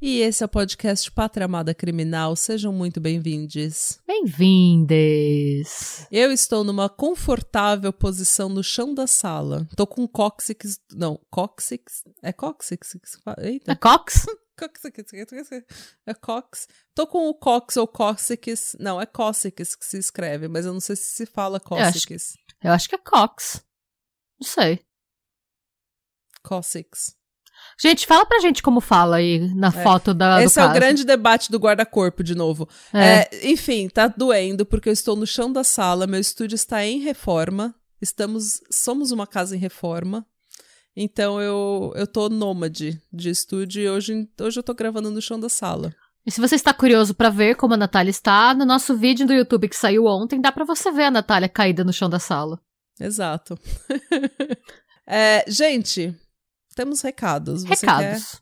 E esse é o podcast Pátria Amada Criminal. Sejam muito bem-vindos. Bem-vindes. Eu estou numa confortável posição no chão da sala. Tô com cóccix. Não, cóccix. É cóccix? Eita. É cox? É cox. Tô com o cox ou cóccix. Não, é cóccix que se escreve, mas eu não sei se se fala cóccix. Eu acho que é cox. Não sei. Cossix. Gente, fala pra gente como fala aí na É. foto da. Esse é o caso. grande debate do guarda-corpo, de novo. É. É, enfim, tá doendo porque eu estou no chão da sala, meu estúdio está em reforma. Estamos, somos uma casa em reforma. Então eu, eu tô nômade de estúdio e hoje, hoje eu tô gravando no chão da sala. E se você está curioso pra ver como a Natália está, no nosso vídeo do YouTube que saiu ontem, dá pra você ver a Natália caída no chão da sala. Exato. É, gente, temos recados. Você quer? Recados.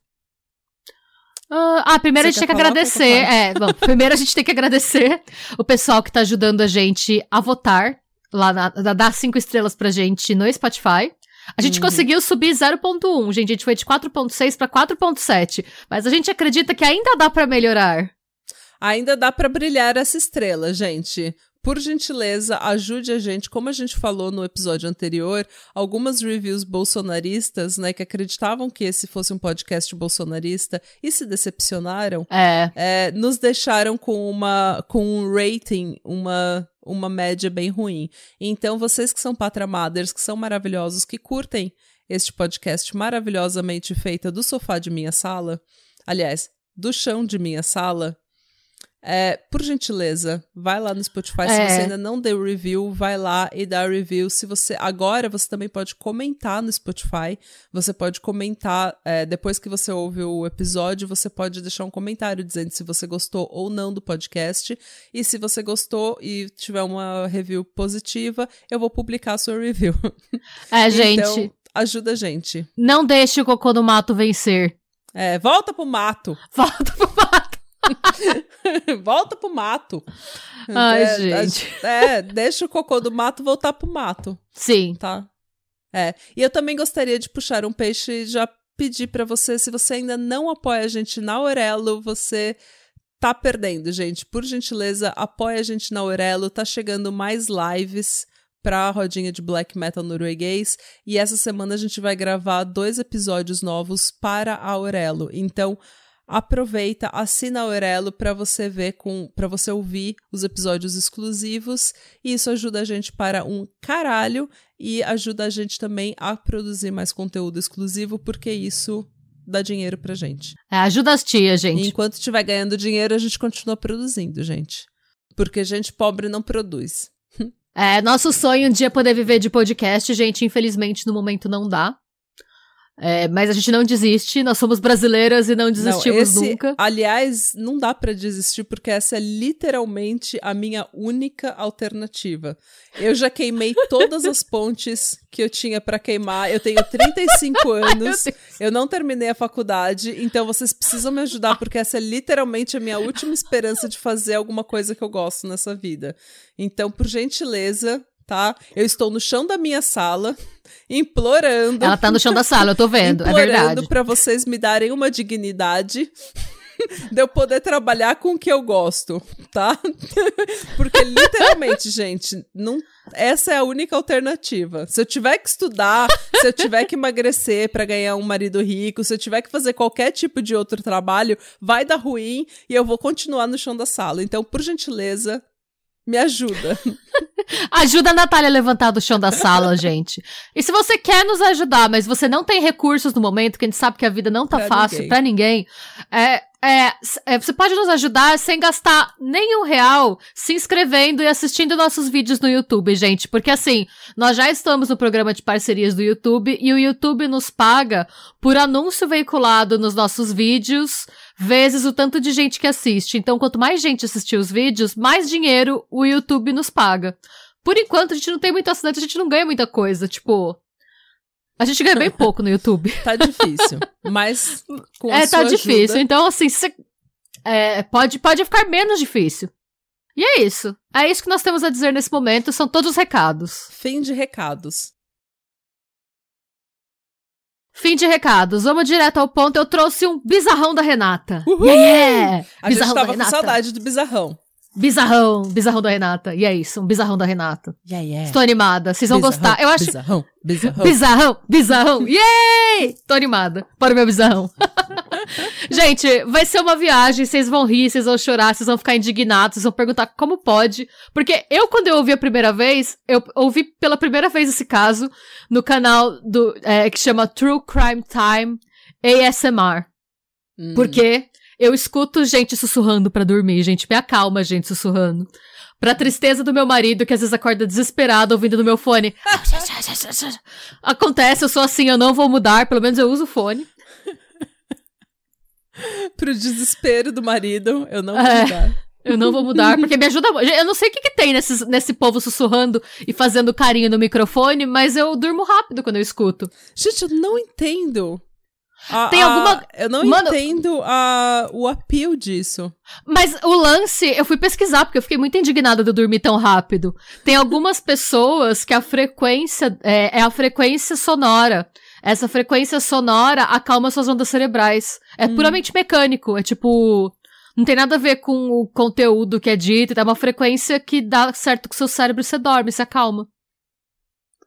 Ah, ah, primeiro Você a gente tem que agradecer. É, bom, primeiro a gente tem que agradecer o pessoal que tá ajudando a gente a votar lá na, a dar cinco estrelas pra gente no Spotify. A gente Uhum. conseguiu subir 0.1, gente. A gente foi de 4.6 pra 4.7. Mas a gente acredita que ainda dá pra melhorar. Ainda dá pra brilhar essa estrela, gente. Por gentileza, ajude a gente, como a gente falou no episódio anterior, algumas reviews bolsonaristas, né, que acreditavam que esse fosse um podcast bolsonarista e se decepcionaram, É. é, nos deixaram com uma com um rating, uma uma média bem ruim. Então, vocês que são patramaders, que são maravilhosos, que curtem este podcast maravilhosamente feito do sofá de minha sala, aliás, do chão de minha sala, é, por gentileza, vai lá no Spotify. Se É. você ainda não deu review, vai lá e dá review. Se você agora você também pode comentar no Spotify. Você pode comentar é, depois que você ouve o episódio, você pode deixar um comentário dizendo se você gostou ou não do podcast. E se você gostou e tiver uma review positiva, eu vou publicar a sua review. É, gente. Então, ajuda a gente. Não deixe o cocô no mato vencer. É, volta pro mato. Volta pro mato. volta pro mato. Ai, é, gente. a- É, deixa o cocô do mato voltar pro mato, Sim. tá? É. E eu também gostaria de puxar um peixe e já pedir pra você, se você ainda não apoia a gente na Aurelo, você tá perdendo, gente. Por gentileza, apoia a gente na Aurelo, tá chegando mais lives pra rodinha de black metal norueguês e essa semana a gente vai gravar dois episódios novos para a Aurelo. Então, aproveita, assina a Aurelo para você ver com para você ouvir os episódios exclusivos e isso ajuda a gente para um caralho e ajuda a gente também a produzir mais conteúdo exclusivo porque isso dá dinheiro pra gente. É, ajuda as tias, E gente. enquanto estiver ganhando dinheiro, a gente continua produzindo, gente. Porque gente pobre não produz. É, nosso sonho um dia poder viver de podcast, gente, infelizmente no momento não dá. É, mas a gente não desiste, nós somos brasileiras e não desistimos não, esse, nunca. Aliás, não dá pra desistir porque essa é literalmente a minha única alternativa. Eu já queimei todas as pontes que eu tinha pra queimar. Eu tenho 35 anos. Eu não terminei a faculdade, então vocês precisam me ajudar porque essa é literalmente a minha última esperança de fazer alguma coisa que eu gosto nessa vida. Então, por gentileza, tá? Eu estou no chão da minha sala implorando Ela tá no chão da sala, eu tô vendo, é implorando verdade. pra vocês me darem uma dignidade de eu poder trabalhar com o que eu gosto, tá? Porque literalmente, gente, não, essa é a única alternativa. Se eu tiver que estudar, se eu tiver que emagrecer pra ganhar um marido rico, se eu tiver que fazer qualquer tipo de outro trabalho, vai dar ruim e eu vou continuar no chão da sala. Então, por gentileza, me ajuda. Ajuda a Natália a levantar do chão da sala, gente. E se você quer nos ajudar, mas você não tem recursos no momento, que a gente sabe que a vida não tá Pra fácil ninguém. pra ninguém, é, é, é, você pode nos ajudar sem gastar nenhum real se inscrevendo e assistindo nossos vídeos no YouTube, gente. Porque assim, nós já estamos no programa de parcerias do YouTube e o YouTube nos paga por anúncio veiculado nos nossos vídeos, vezes o tanto de gente que assiste. Então, quanto mais gente assistir os vídeos, mais dinheiro o YouTube nos paga. Por enquanto, a gente não tem muito assinante, a gente não ganha muita coisa. Tipo, a gente ganha bem pouco no YouTube. tá difícil. Mas com a É, sua tá difícil. ajuda- Então, assim, cê- é, pode, pode ficar menos difícil. E é isso. É isso que nós temos a dizer nesse momento. São todos os recados. Fim de recados. Fim de recados. Vamos direto ao ponto. Eu trouxe um bizarrão da Renata. Uhul! Yeah, yeah! A gente Bizarrão da tava com saudade do bizarrão. Bizarrão, bizarrão da Renata. E é isso, um bizarrão da Renata. Yeah, yeah. Estou animada. Vocês vão Bizarrão, gostar. Eu acho Bizarrão, bizarrão. Bizarrão, bizarrão, yay! Tô animada para o meu bizarrão. Gente, vai ser uma viagem, vocês vão rir, vocês vão chorar, vocês vão ficar indignados, vocês vão perguntar como pode. Porque eu, quando eu ouvi a primeira vez, eu ouvi pela primeira vez esse caso no canal do é, que chama True Crime Time ASMR. Hum. Porque eu escuto gente sussurrando pra dormir, gente. Me acalma, gente, sussurrando. Pra tristeza do meu marido, que às vezes acorda desesperado ouvindo no meu fone. Acontece, eu sou assim, eu não vou mudar, pelo menos eu uso o fone. Pro desespero do marido, eu não vou É. mudar. Eu não vou mudar, porque me ajuda. Eu não sei o que, que tem nesses, nesse povo sussurrando e fazendo carinho no microfone, mas eu durmo rápido quando eu escuto. Gente, eu não entendo. A- Tem a- alguma- Eu não Mano- entendo a, o appeal disso. Mas o lance, eu fui pesquisar, porque eu fiquei muito indignada de eu dormir tão rápido. Tem algumas pessoas que a frequência é, é a frequência sonora. Essa frequência sonora acalma suas ondas cerebrais. É puramente mecânico. É tipo. Não tem nada a ver com o conteúdo que é dito. É uma frequência que dá certo com o seu cérebro você dorme, se acalma.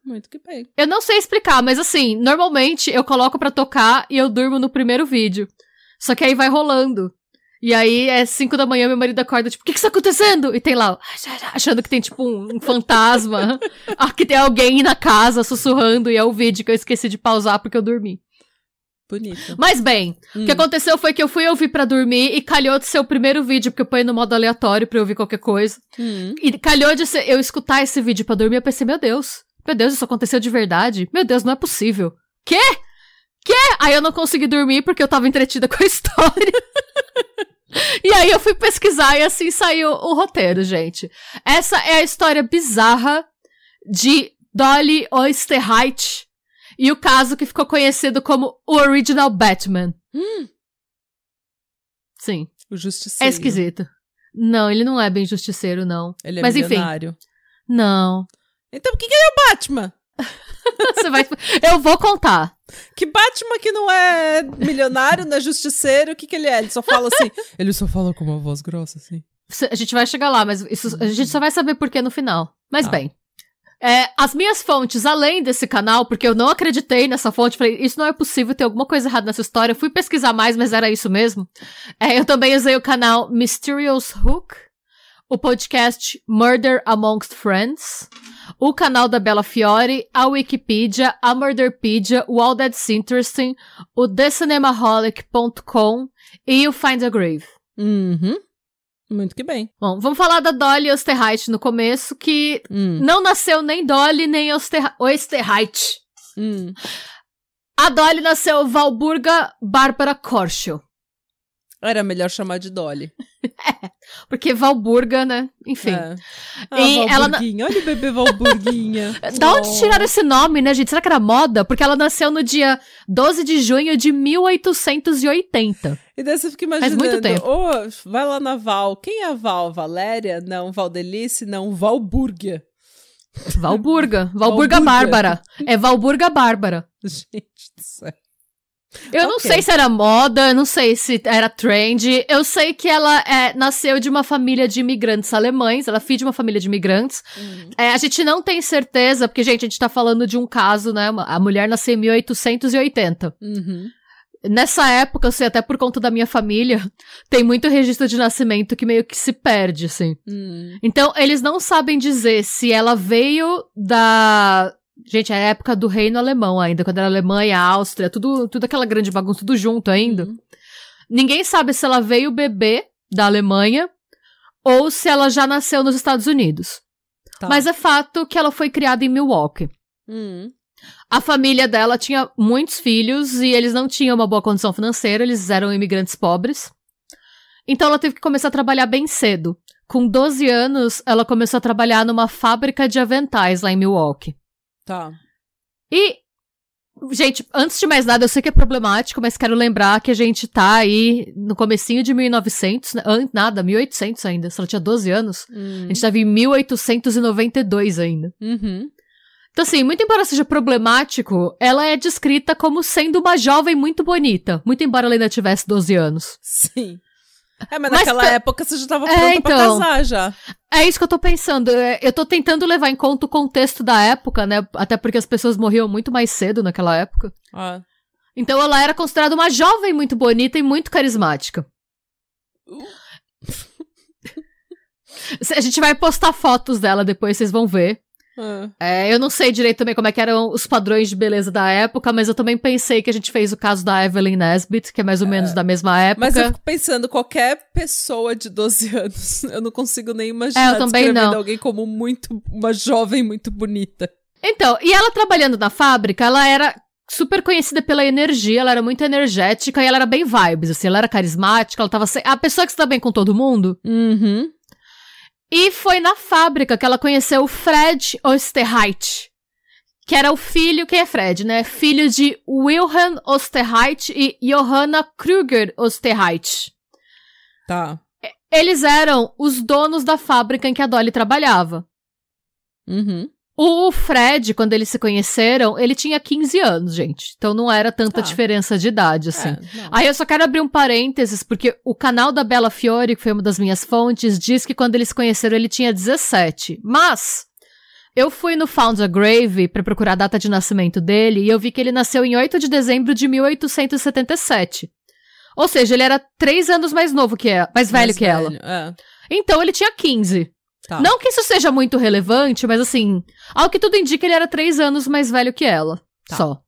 Muito que bem. Eu não sei explicar, mas assim, normalmente eu coloco pra tocar e eu durmo no primeiro vídeo. Só que aí vai rolando. E aí é 5 da manhã, meu marido acorda, tipo, o que que está acontecendo? E tem lá, achando que tem, tipo, um, um fantasma. ah, que tem alguém na casa sussurrando e é o vídeo que eu esqueci de pausar porque eu dormi. Bonito. Mas bem, o que aconteceu foi que eu fui ouvir pra dormir e calhou de ser o primeiro vídeo, porque eu ponho no modo aleatório pra eu ouvir qualquer coisa. Hum. E calhou de ser, eu escutar esse vídeo pra dormir, eu pensei, meu Deus, meu Deus, isso aconteceu de verdade? Meu Deus, não é possível. Quê? Quê? Aí eu não consegui dormir porque eu tava entretida com a história. e aí eu fui pesquisar e assim saiu o roteiro, gente. Essa é a história bizarra de Dolly Oysterheit e o caso que ficou conhecido como o Original Batman. Sim, O justiceiro. é esquisito. Não, ele não é bem justiceiro, não. Ele é Mas enfim. milionário. Não. Então por que, é o Batman? Você vai. Eu vou contar. Que Batman que não é milionário, não é justiceiro, o que que ele é? Ele só fala assim. ele só fala com uma voz grossa, assim. A gente vai chegar lá, mas isso, a gente só vai saber por que no final. Mas Tá. bem. É, as minhas fontes, além desse canal, porque eu não acreditei nessa fonte, falei, isso não é possível, tem alguma coisa errada nessa história. Eu fui pesquisar mais, mas era isso mesmo. É, eu também usei o canal Mysterious Hook, o podcast Murder Amongst Friends, o canal da Bella Fiore, a Wikipedia, a Murderpedia, o All That's Interesting, o TheCinemaholic.com e o Find a Grave. Uhum. Muito que bem. Bom, vamos falar da Dolly Osterreich no começo, que Hum. não nasceu nem Dolly nem Oster Osterreich. Hum. A Dolly nasceu Valburga Bárbara Korschel. Era melhor chamar de Dolly. Porque Valburga, né? Enfim. É. Ah, E ela Valburguinha. Olha o bebê Valburguinha. Da onde Oh. tiraram esse nome, né, gente? Será que era moda? Porque ela nasceu no dia 12 de junho de 1880. E daí você fica Faz imaginando. muito tempo. Ô, vai lá na Val. Quem é a Val? Valéria? Não. Valdelice? Não. Valburga. Valburga. Valburga Valburga. Bárbara. É Valburga Bárbara. Gente do céu. Eu não Ok. sei se era moda, eu não sei se era trend. Eu sei que ela é, nasceu de uma família de imigrantes alemães. Ela é filha de uma família de imigrantes. É, a gente não tem certeza, porque, gente, a gente tá falando de um caso, né? uma- A mulher nasceu em 1880. Uhum. Nessa época, eu sei até por conta da minha família, tem muito registro de nascimento que meio que se perde, assim. Hum. Então, eles não sabem dizer se ela veio da. Gente, é a época do reino alemão ainda, quando era Alemanha, Áustria, tudo, tudo aquela grande bagunça, tudo junto ainda. Uhum. Ninguém sabe se ela veio bebê da Alemanha ou se ela já nasceu nos Estados Unidos. Tá. Mas é fato que ela foi criada em Milwaukee. Hum. A família dela tinha muitos filhos e eles não tinham uma boa condição financeira, eles eram imigrantes pobres. Então ela teve que começar a trabalhar bem cedo. Com 12 anos, ela começou a trabalhar numa fábrica de aventais lá em Milwaukee. Tá. E, gente, antes de mais nada, eu sei que é problemático, mas quero lembrar que a gente tá aí no comecinho de 1900, né? Nada, 1800 ainda, se ela tinha 12 anos. Hum. A gente tava em 1892 ainda. Uhum. Então, assim, muito embora seja problemático, ela é descrita como sendo uma jovem muito bonita. Muito embora ela ainda tivesse 12 anos. Sim. É, mas, Mas naquela pe- época você já tava É, pronta pra então. casar já. É isso que eu tô pensando. é, Eu tô tentando levar em conta o contexto da época, né? Até porque as pessoas morriam muito mais cedo naquela época. Ah. Então ela era considerada uma jovem muito bonita e muito carismática. A gente vai postar fotos dela depois, vocês vão ver. É, eu não sei direito também como é que eram os padrões de beleza da época, mas eu também pensei que a gente fez o caso da Evelyn Nesbit, que é mais ou menos da mesma época. Mas eu fico pensando, qualquer pessoa de 12 anos, eu não consigo nem imaginar É, eu também não. alguém como muito, uma jovem muito bonita. Então, e ela trabalhando na fábrica, ela era super conhecida pela energia, ela era muito energética e ela era bem vibes, assim, ela era carismática, ela tava se... a pessoa que se dá bem com todo mundo. Uhum. E foi na fábrica que ela conheceu o Fred Osterreich, que era o filho, quem é Fred, né? Filho de Wilhelm Osterreich e Johanna Kruger Osterreich. Tá. Eles eram os donos da fábrica em que a Dolly trabalhava. Uhum. O Fred, quando eles se conheceram, ele tinha 15 anos, gente. Então não era tanta Tá. diferença de idade, assim. É. Aí eu só quero abrir um parênteses, porque o canal da Bella Fiore, que foi uma das minhas fontes, diz que quando eles se conheceram ele tinha 17. Mas eu fui no Founder Grave pra procurar a data de nascimento dele e eu vi que ele nasceu em 8 de dezembro de 1877. Ou seja, ele era três anos mais novo que ela, mais velho Mais que ela. É. Então ele tinha 15. Tá. Não que isso seja muito relevante, mas assim, ao que tudo indica, ele era três anos mais velho que ela. Tá. Só.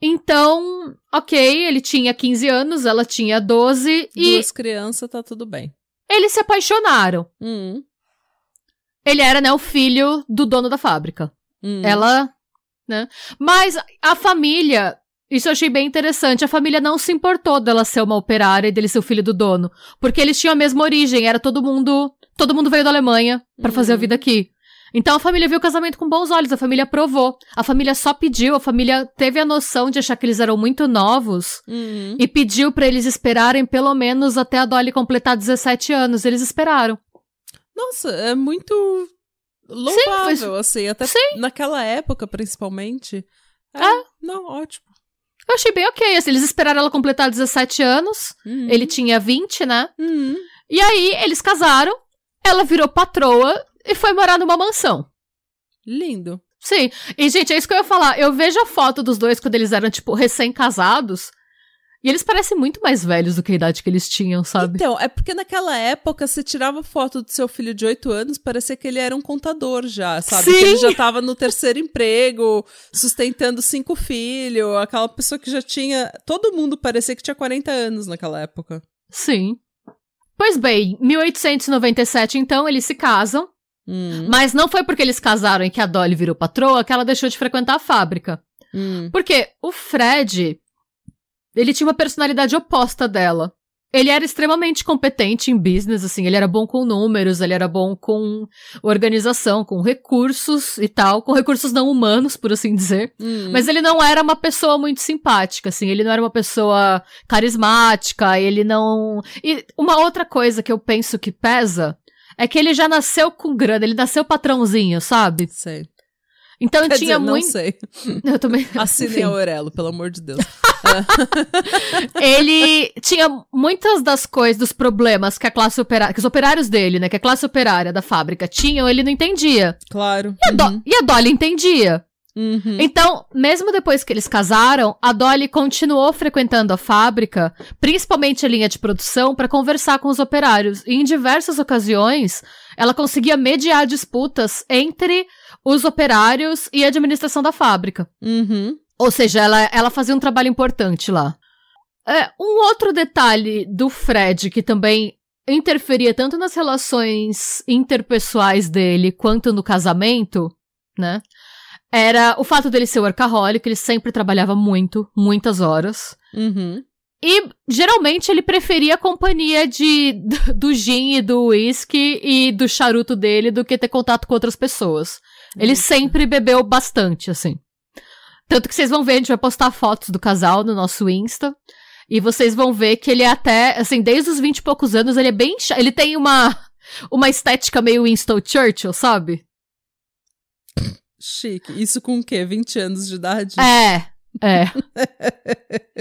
Então, ok, ele tinha 15 anos, ela tinha 12 e Duas crianças, tá tudo bem. eles se apaixonaram. Hum. Ele era, né, o filho do dono da fábrica. Hum. Ela, né? Mas a família, isso eu achei bem interessante, a família não se importou dela ser uma operária e dele ser o filho do dono, porque eles tinham a mesma origem, era todo mundo, todo mundo veio da Alemanha pra fazer a Uhum. vida aqui. Então a família viu o casamento com bons olhos, a família aprovou. A família só pediu, a família teve a noção de achar que eles eram muito novos Uhum. e pediu pra eles esperarem pelo menos até a Dolly completar 17 anos. Eles esperaram. Nossa, é muito louvável, assim, até Sim. naquela época, principalmente. É, É. Não, ótimo. Eu achei bem ok, assim, eles esperaram ela completar 17 anos, Uhum. ele tinha 20, né? Uhum. E aí, eles casaram, ela virou patroa e foi morar numa mansão. Lindo. Sim. E, gente, é isso que eu ia falar. Eu vejo a foto dos dois quando eles eram, tipo, recém-casados. E eles parecem muito mais velhos do que a idade que eles tinham, sabe? Então, é porque naquela época, você tirava foto do seu filho de 8 anos, parecia que ele era um contador já, sabe? Sim. Que ele já tava no terceiro emprego, sustentando cinco filhos, aquela pessoa que já tinha. Todo mundo parecia que tinha 40 anos naquela época. Sim. Pois bem, 1897, então, eles se casam. Hum. Mas não foi porque eles casaram e que a Dolly virou patroa que ela deixou de frequentar a fábrica. Hum. Porque o Fred, ele tinha uma personalidade oposta dela. Ele era extremamente competente em business, assim, ele era bom com números, ele era bom com organização, com recursos e tal, com recursos não humanos, por assim dizer. Hum. Mas ele não era uma pessoa muito simpática, assim, ele não era uma pessoa carismática, ele não. E uma outra coisa que eu penso que pesa é que ele já nasceu com grana, ele nasceu patrãozinho, sabe? Sei. Então Quer tinha dizer, não muito. sei. Eu também. Assinem Enfim. a Aurelo, pelo amor de Deus. ele tinha muitas das coisas, dos problemas que a classe operária, que os operários dele, né, que a classe operária da fábrica tinham, ele não entendia. Claro. E a, Do- e a Dolly entendia. Uhum. Então, mesmo depois que eles casaram, a Dolly continuou frequentando a fábrica, principalmente a linha de produção, para conversar com os operários. E em diversas ocasiões, ela conseguia mediar disputas entre os operários e a administração da fábrica. Uhum. Ou seja, ela, ela fazia um trabalho importante lá. É, um outro detalhe do Fred que também interferia tanto nas relações interpessoais dele quanto no casamento, né? Era o fato dele ser workaholic, ele sempre trabalhava muito, muitas horas. Uhum. E geralmente ele preferia a companhia de, do gin e do whisky e do charuto dele do que ter contato com outras pessoas. Ele sempre bebeu bastante, assim. Tanto que vocês vão ver, a gente vai postar fotos do casal no nosso Insta. E vocês vão ver que ele é até, assim, desde os 20 e poucos anos, ele é bem. Ele tem uma, uma estética meio Winston Churchill, sabe? Chique. Isso com o quê? 20 anos de idade? É, é.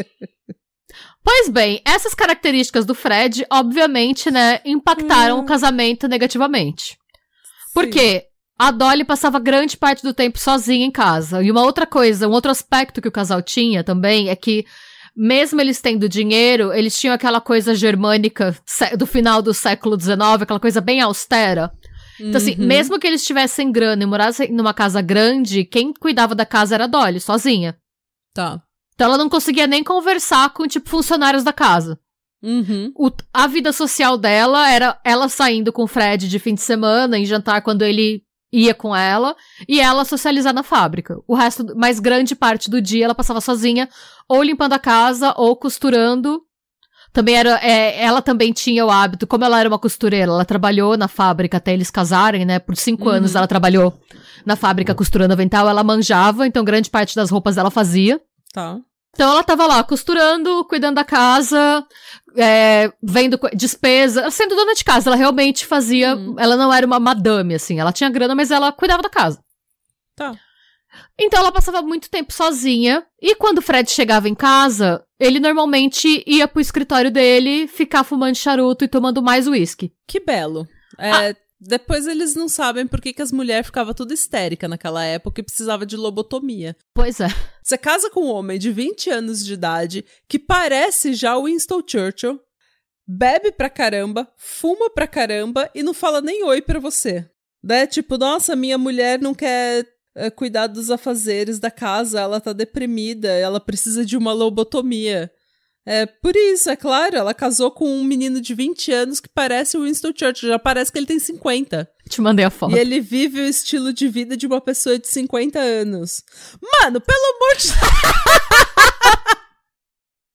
pois bem, essas características do Fred, obviamente, né, impactaram hum. o casamento negativamente. Porque a Dolly passava grande parte do tempo sozinha em casa. E uma outra coisa, um outro aspecto que o casal tinha também é que mesmo eles tendo dinheiro, eles tinham aquela coisa germânica do final do século XIX, aquela coisa bem austera. Então, assim, uhum. mesmo que eles tivessem grana e morassem numa casa grande, quem cuidava da casa era a Dolly, sozinha. Tá. Então ela não conseguia nem conversar com, tipo, funcionários da casa. Uhum. O, a vida social dela era ela saindo com o Fred de fim de semana, em jantar quando ele ia com ela e ela socializar na fábrica. O resto, mais grande parte do dia, ela passava sozinha, ou limpando a casa, ou costurando. Também era, é, ela também tinha o hábito, como ela era uma costureira, ela trabalhou na fábrica até eles casarem, né? Por cinco uhum. anos ela trabalhou na fábrica costurando avental, ela manjava, então grande parte das roupas ela fazia. Tá. Então ela tava lá costurando, cuidando da casa, é, vendo despesa, sendo dona de casa. Ela realmente fazia. Uhum. Ela não era uma madame, assim. Ela tinha grana, mas ela cuidava da casa. Tá. Então ela passava muito tempo sozinha. E quando o Fred chegava em casa, ele normalmente ia pro escritório dele ficar fumando charuto e tomando mais uísque. Que belo. É, ah. Depois eles não sabem por que, que as mulheres ficavam tudo histérica naquela época e precisava de lobotomia. Pois é. Você casa com um homem de 20 anos de idade que parece já o Winston Churchill, bebe pra caramba, fuma pra caramba e não fala nem oi pra você. Né? Tipo, nossa, minha mulher não quer é, cuidar dos afazeres da casa, ela tá deprimida, ela precisa de uma lobotomia. É por isso, é claro, ela casou com um menino de 20 anos que parece o Winston Churchill, já parece que ele tem 50. Te mandei a foto. E ele vive o estilo de vida de uma pessoa de 50 anos. Mano, pelo amor de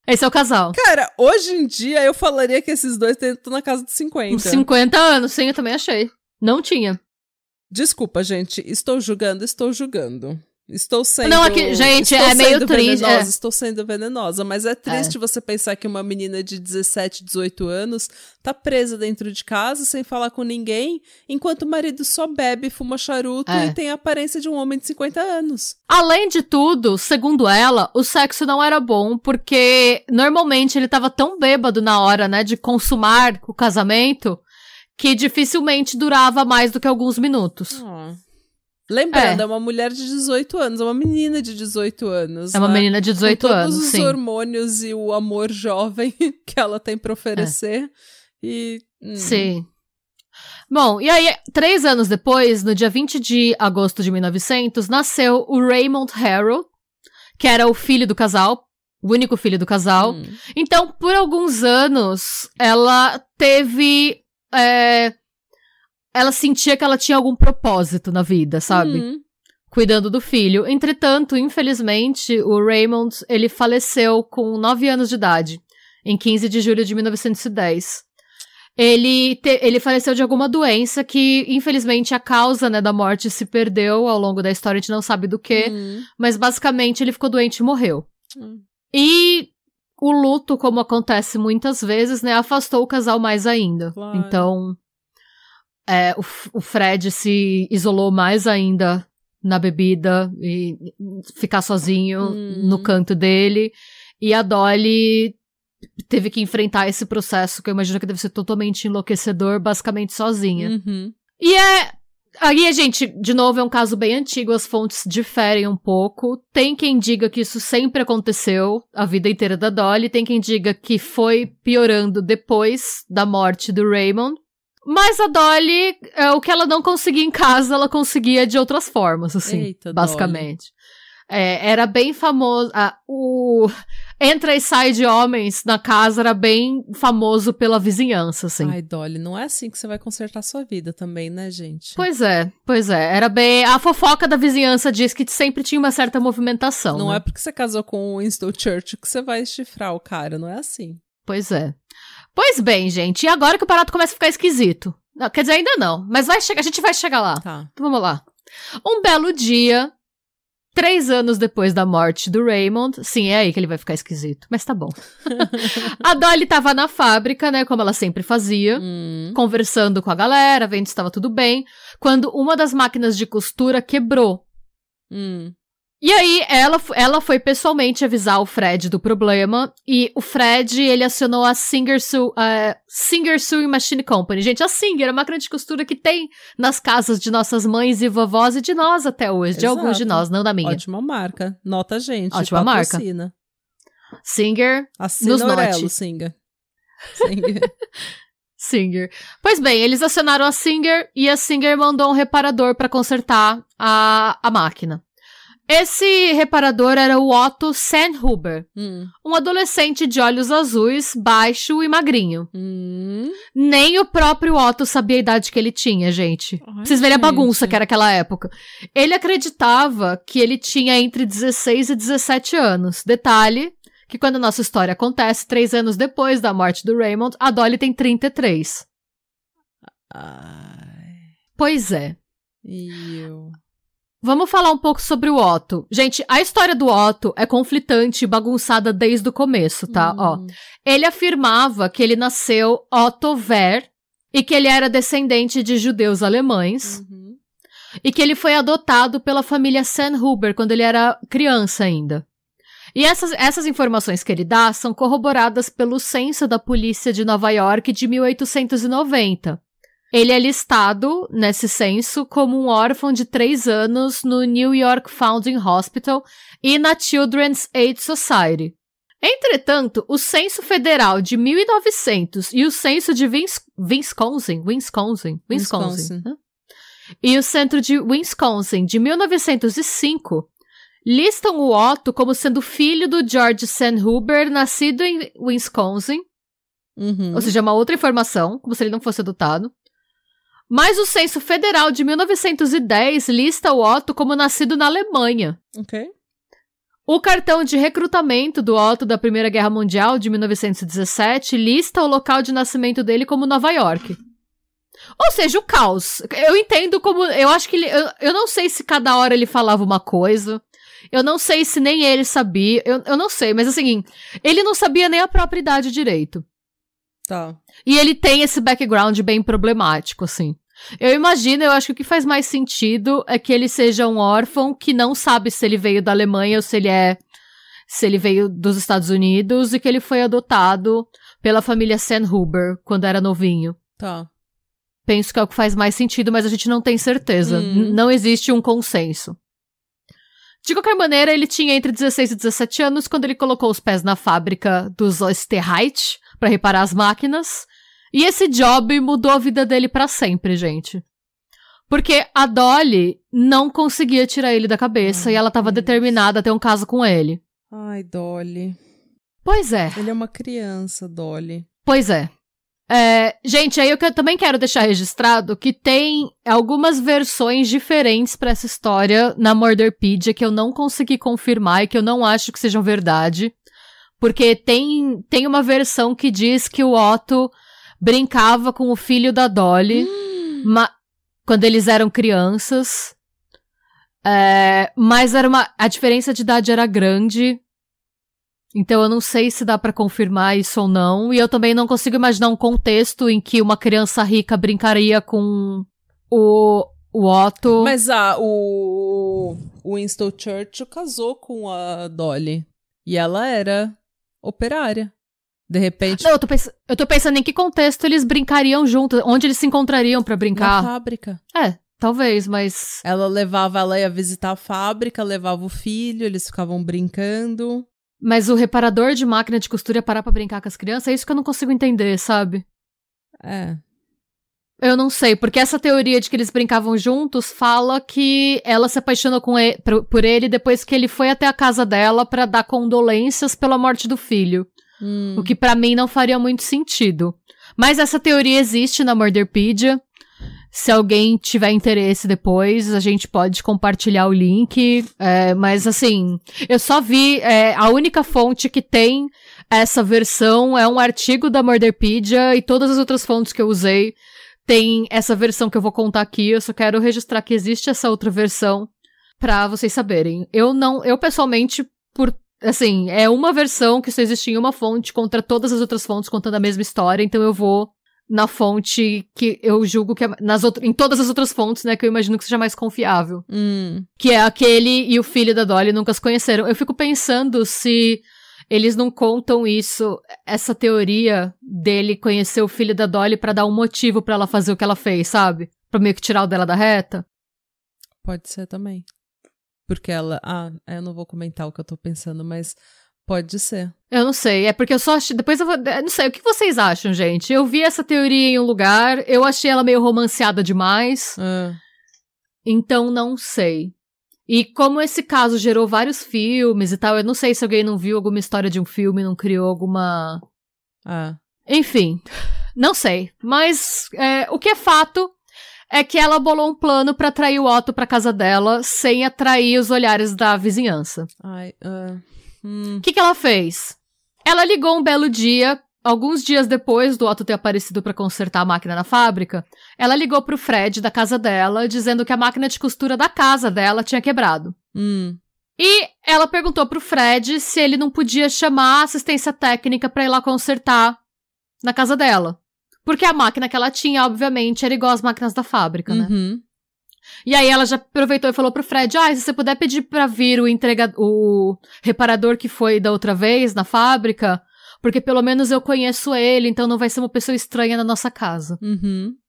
Esse é o casal. Cara, hoje em dia eu falaria que esses dois estão na casa dos 50. Uns 50 anos, sim, eu também achei. Não tinha. Desculpa, gente. Estou julgando, estou julgando. Estou sendo. Não, aqui, gente, é meio triste. É. Estou sendo venenosa, mas é triste é. você pensar que uma menina de 17, 18 anos tá presa dentro de casa sem falar com ninguém, enquanto o marido só bebe, fuma charuto é. e tem a aparência de um homem de 50 anos. Além de tudo, segundo ela, o sexo não era bom porque normalmente ele tava tão bêbado na hora, né, de consumar o casamento que dificilmente durava mais do que alguns minutos. Oh. Lembrando, é. é. uma mulher de 18 anos, é uma menina de 18 anos. É uma né? menina de 18 Com anos. Todos os sim. hormônios e o amor jovem que ela tem para oferecer. É. E. Hum. Sim. Bom, e aí, três anos depois, no dia 20 de agosto de 1900, nasceu o Raymond Harrow, que era o filho do casal, o único filho do casal. Hum. Então, por alguns anos, ela teve. É, ela sentia que ela tinha algum propósito na vida, sabe? Uhum. Cuidando do filho. Entretanto, infelizmente, o Raymond, ele faleceu com 9 anos de idade, em 15 de julho de 1910. Ele, te, ele faleceu de alguma doença que, infelizmente, a causa né, da morte se perdeu ao longo da história, a gente não sabe do que, uhum. mas basicamente ele ficou doente e morreu. Uhum. E o luto, como acontece muitas vezes, né, afastou o casal mais ainda. Claro. Então, é, o, o Fred se isolou mais ainda na bebida e ficar sozinho hum. no canto dele. E a Dolly teve que enfrentar esse processo que eu imagino que deve ser totalmente enlouquecedor, basicamente sozinha. Uhum. E é. Aí, gente, de novo, é um caso bem antigo, as fontes diferem um pouco. Tem quem diga que isso sempre aconteceu a vida inteira da Dolly, tem quem diga que foi piorando depois da morte do Raymond. Mas a Dolly, é, o que ela não conseguia em casa, ela conseguia de outras formas, assim, Eita, basicamente. É, era bem famoso. Ah, o entra e sai de homens na casa era bem famoso pela vizinhança, assim. Ai, Dolly, não é assim que você vai consertar sua vida também, né, gente? Pois é, pois é. Era bem. A fofoca da vizinhança diz que sempre tinha uma certa movimentação. Não né? é porque você casou com o Winston Churchill que você vai chifrar o cara, não é assim. Pois é. Pois bem, gente, e agora que o barato começa a ficar esquisito. Não, quer dizer, ainda não, mas vai chegar, a gente vai chegar lá. Tá. Então vamos lá. Um belo dia, três anos depois da morte do Raymond, sim, é aí que ele vai ficar esquisito, mas tá bom. a Dolly tava na fábrica, né, como ela sempre fazia, Hum. conversando com a galera, vendo se estava tudo bem, quando uma das máquinas de costura quebrou. Hum. E aí, ela, ela foi pessoalmente avisar o Fred do problema, e o Fred, ele acionou a Singer, Sew- a Singer Sewing Machine Company. Gente, a Singer é a máquina de costura que tem nas casas de nossas mães e vovós e de nós até hoje, de Exato. alguns de nós, não da minha. Ótima marca. Nota a gente. Ótima marca. patrocina. Singer, Assina Nos Aurelo, note. Singa. Singa. Singer. Pois bem, eles acionaram a Singer e a Singer mandou um reparador pra consertar a, a máquina. Esse reparador era o Otto Sandhuber, hum. um adolescente de olhos azuis, baixo e magrinho. Hum. Nem o próprio Otto sabia a idade que ele tinha, gente. Ai, vocês verem a bagunça que era aquela época. Ele acreditava que ele tinha entre 16 e 17 anos. Detalhe, que quando a nossa história acontece, três anos depois da morte do Raymond, a Dolly tem 33. Ai. Pois é. E eu. Vamos falar um pouco sobre o Otto. Gente, a história do Otto é conflitante e bagunçada desde o começo, tá? Ó, Hum. Ele afirmava que ele nasceu Otto Ver e que ele era descendente de judeus alemães Uhum. e que ele foi adotado pela família Sandhuber quando ele era criança ainda. E essas, essas informações que ele dá são corroboradas pelo censo da polícia de Nova York de 1890. Ele é listado nesse censo como um órfão de três anos no New York Founding Hospital e na Children's Aid Society. Entretanto, o censo federal de 1900 e o censo de Vins Wisconsin, Wisconsin, Wisconsin, Wisconsin. né? e o centro de Wisconsin de 1905 listam o Otto como sendo filho do George Sandhuber, nascido em Wisconsin, Uhum. ou seja, uma outra informação, como se ele não fosse adotado. Mas o censo federal de 1910 lista o Otto como nascido na Alemanha. Ok. O cartão de recrutamento do Otto da Primeira Guerra Mundial de 1917 lista o local de nascimento dele como Nova York. Ou seja, o caos. Eu entendo como. Eu acho que ele. Eu, eu não sei se cada hora ele falava uma coisa. Eu não sei se nem ele sabia. Eu, eu não sei, mas assim, ele não sabia nem a própria idade direito. Tá. E ele tem esse background bem problemático, assim. Eu imagino, eu acho que o que faz mais sentido é que ele seja um órfão que não sabe se ele veio da Alemanha ou se ele é. se ele veio dos Estados Unidos e que ele foi adotado pela família Sandhuber quando era novinho. Tá. Penso que é o que faz mais sentido, mas a gente não tem certeza. Hum. Não existe um consenso. De qualquer maneira, ele tinha entre 16 e 17 anos quando ele colocou os pés na fábrica dos Osterheit para reparar as máquinas. E esse job mudou a vida dele para sempre, gente. Porque a Dolly não conseguia tirar ele da cabeça Ai, e ela estava determinada a ter um caso com ele. Ai, Dolly. Pois é. Ele é uma criança, Dolly. Pois é. É, gente, aí eu que- também quero deixar registrado que tem algumas versões diferentes pra essa história na Murderpedia que eu não consegui confirmar e que eu não acho que sejam verdade. Porque tem, tem uma versão que diz que o Otto brincava com o filho da Dolly ma- quando eles eram crianças. É, mas era uma, a diferença de idade era grande. Então eu não sei se dá pra confirmar isso ou não. E eu também não consigo imaginar um contexto em que uma criança rica brincaria com o, o Otto. Mas ah, o, o Winston Churchill casou com a Dolly. E ela era operária. De repente, Não, eu tô, pens- eu tô pensando em que contexto eles brincariam juntos, onde eles se encontrariam pra na brincar. fábrica. É, talvez, mas. Ela levava, ela ia visitar a fábrica, levava o filho, eles ficavam brincando. Mas o reparador de máquina de costura ia parar pra brincar com as crianças? É isso que eu não consigo entender, sabe? É. Eu não sei, porque essa teoria de que eles brincavam juntos fala que ela se apaixonou com ele, por ele depois que ele foi até a casa dela para dar condolências pela morte do filho. Hum. O que para mim não faria muito sentido. Mas essa teoria existe na Murderpedia. Se alguém tiver interesse depois, a gente pode compartilhar o link. É, mas assim, eu só vi. É, a única fonte que tem essa versão é um artigo da Murderpedia e todas as outras fontes que eu usei tem essa versão que eu vou contar aqui. Eu só quero registrar que existe essa outra versão para vocês saberem. Eu não, eu pessoalmente, por assim, é uma versão que só existe em uma fonte contra todas as outras fontes contando a mesma história, então eu vou na fonte que eu julgo que é nas outras, em todas as outras fontes, né, que eu imagino que seja mais confiável. Hum. Que é aquele e o filho da Dolly nunca se conheceram. Eu fico pensando se eles não contam isso, essa teoria dele conhecer o filho da Dolly para dar um motivo para ela fazer o que ela fez, sabe? Pra meio que tirar o dela da reta. Pode ser também. Porque ela. Ah, eu não vou comentar o que eu tô pensando, mas pode ser. Eu não sei, é porque eu só achei. Depois eu vou. Eu não sei, o que vocês acham, gente? Eu vi essa teoria em um lugar, eu achei ela meio romanceada demais. Ah. Então não sei. E como esse caso gerou vários filmes e tal, eu não sei se alguém não viu alguma história de um filme, não criou alguma. Ah. Enfim, não sei. Mas é, o que é fato é que ela bolou um plano para atrair o Otto pra casa dela sem atrair os olhares da vizinhança. Ai, o uh, hum. que, que ela fez? Ela ligou um belo dia Alguns dias depois do Otto ter aparecido para consertar a máquina na fábrica, ela ligou pro Fred da casa dela, dizendo que a máquina de costura da casa dela tinha quebrado. Hum. E ela perguntou pro Fred se ele não podia chamar a assistência técnica para ir lá consertar na casa dela. Porque a máquina que ela tinha, obviamente, era igual às máquinas da fábrica, né? Uhum. E aí ela já aproveitou e falou pro Fred: Ah, se você puder pedir pra vir o entregador, o reparador que foi da outra vez na fábrica, porque pelo menos eu conheço ele, então não vai ser uma pessoa estranha na nossa casa. Uhum.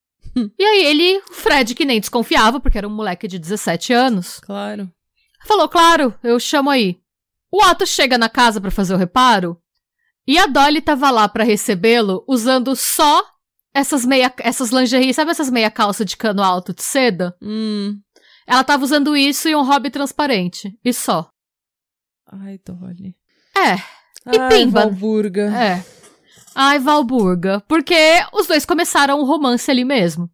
E aí ele, o Fred, que nem desconfiava, porque era um moleque de 17 anos. Claro. Falou, claro, eu chamo aí. O Otto chega na casa para fazer o reparo, e a Dolly tava lá para recebê-lo usando só essas meia, essas lingerie, sabe essas meia calça de cano alto de seda? Hum. Ela tava usando isso e um hobby transparente, e só. Ai, Dolly. É. E Ai, Pimba. Valburga. É. Ai, Valburga. Porque os dois começaram um romance ali mesmo.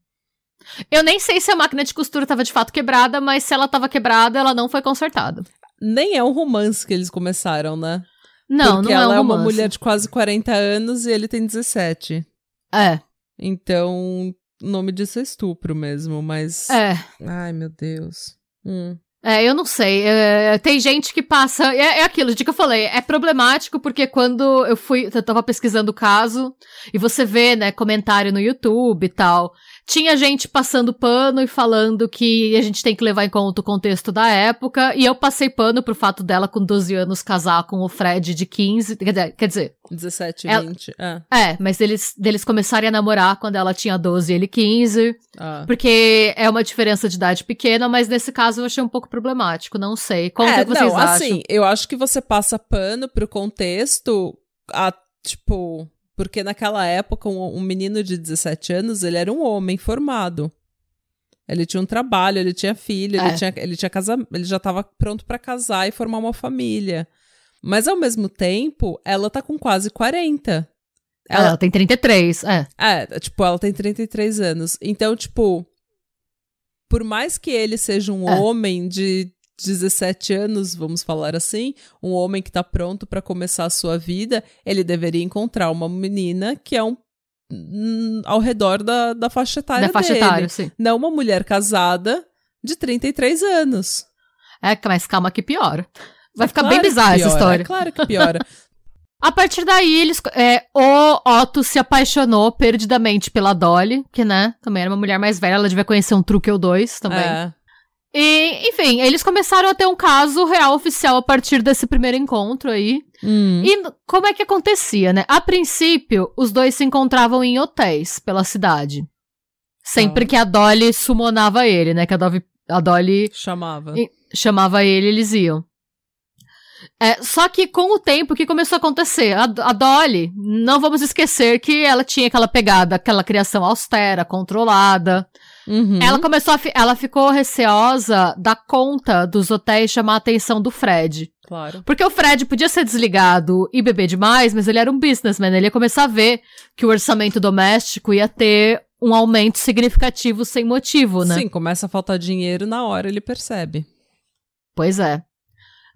Eu nem sei se a máquina de costura estava de fato quebrada, mas se ela estava quebrada, ela não foi consertada. Nem é um romance que eles começaram, né? Não, Porque não é um ela é uma mulher de quase 40 anos e ele tem 17. É. Então, o nome disso é estupro mesmo, mas. É. Ai, meu Deus. Hum. É, eu não sei. É, tem gente que passa. É, é, aquilo, de que eu falei. É problemático porque quando eu fui. Eu tava pesquisando o caso e você vê, né, comentário no YouTube e tal. Tinha gente passando pano e falando que a gente tem que levar em conta o contexto da época. E eu passei pano pro fato dela, com 12 anos, casar com o Fred de 15. Quer dizer. 17, ela, 20. É. é, mas eles, deles começarem a namorar quando ela tinha 12 e ele 15. Ah. Porque é uma diferença de idade pequena, mas nesse caso eu achei um pouco problemático. Não sei. Como é, que vocês não, acham? Assim, eu acho que você passa pano pro contexto. A, tipo porque naquela época, um, um menino de 17 anos, ele era um homem formado. Ele tinha um trabalho, ele tinha filho, é. ele, tinha, ele, tinha casa, ele já estava pronto para casar e formar uma família. Mas ao mesmo tempo, ela tá com quase 40. Ela, ela tem 33, é. É, tipo, ela tem 33 anos. Então, tipo, por mais que ele seja um é. homem de 17 anos, vamos falar assim, um homem que está pronto para começar a sua vida, ele deveria encontrar uma menina que é um hum, ao redor da, da faixa etária da faixa dele. Etária, sim. Não uma mulher casada de 33 anos. É, mas calma que piora. Vai é ficar claro bem bizarra essa história. É claro que piora. A partir daí, eles, é, o Otto se apaixonou perdidamente pela Dolly, que, né, também era uma mulher mais velha, ela devia conhecer um truque ou dois também. É. E, enfim, eles começaram a ter um caso real oficial a partir desse primeiro encontro aí. Hum. E como é que acontecia, né? A princípio, os dois se encontravam em hotéis pela cidade. Sempre ah. que a Dolly sumonava ele, né? Que a Dolly, a Dolly chamava. chamava ele, eles iam. É, só que com o tempo, o que começou a acontecer? A, a Dolly, não vamos esquecer que ela tinha aquela pegada, aquela criação austera, controlada. Uhum. Ela começou a fi- ela ficou receosa da conta dos hotéis chamar a atenção do Fred. Claro. Porque o Fred podia ser desligado e beber demais, mas ele era um businessman. Ele ia começar a ver que o orçamento doméstico ia ter um aumento significativo sem motivo, né? Sim, começa a faltar dinheiro, na hora ele percebe. Pois é.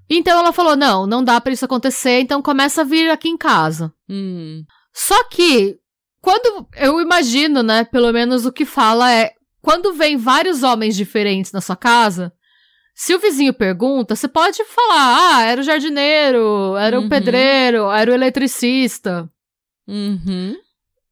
Então ela falou: não, não dá pra isso acontecer, então começa a vir aqui em casa. Hum. Só que, quando eu imagino, né, pelo menos o que fala é, quando vem vários homens diferentes na sua casa, se o vizinho pergunta, você pode falar, ah, era o jardineiro, era Uhum. o pedreiro, era o eletricista, Uhum.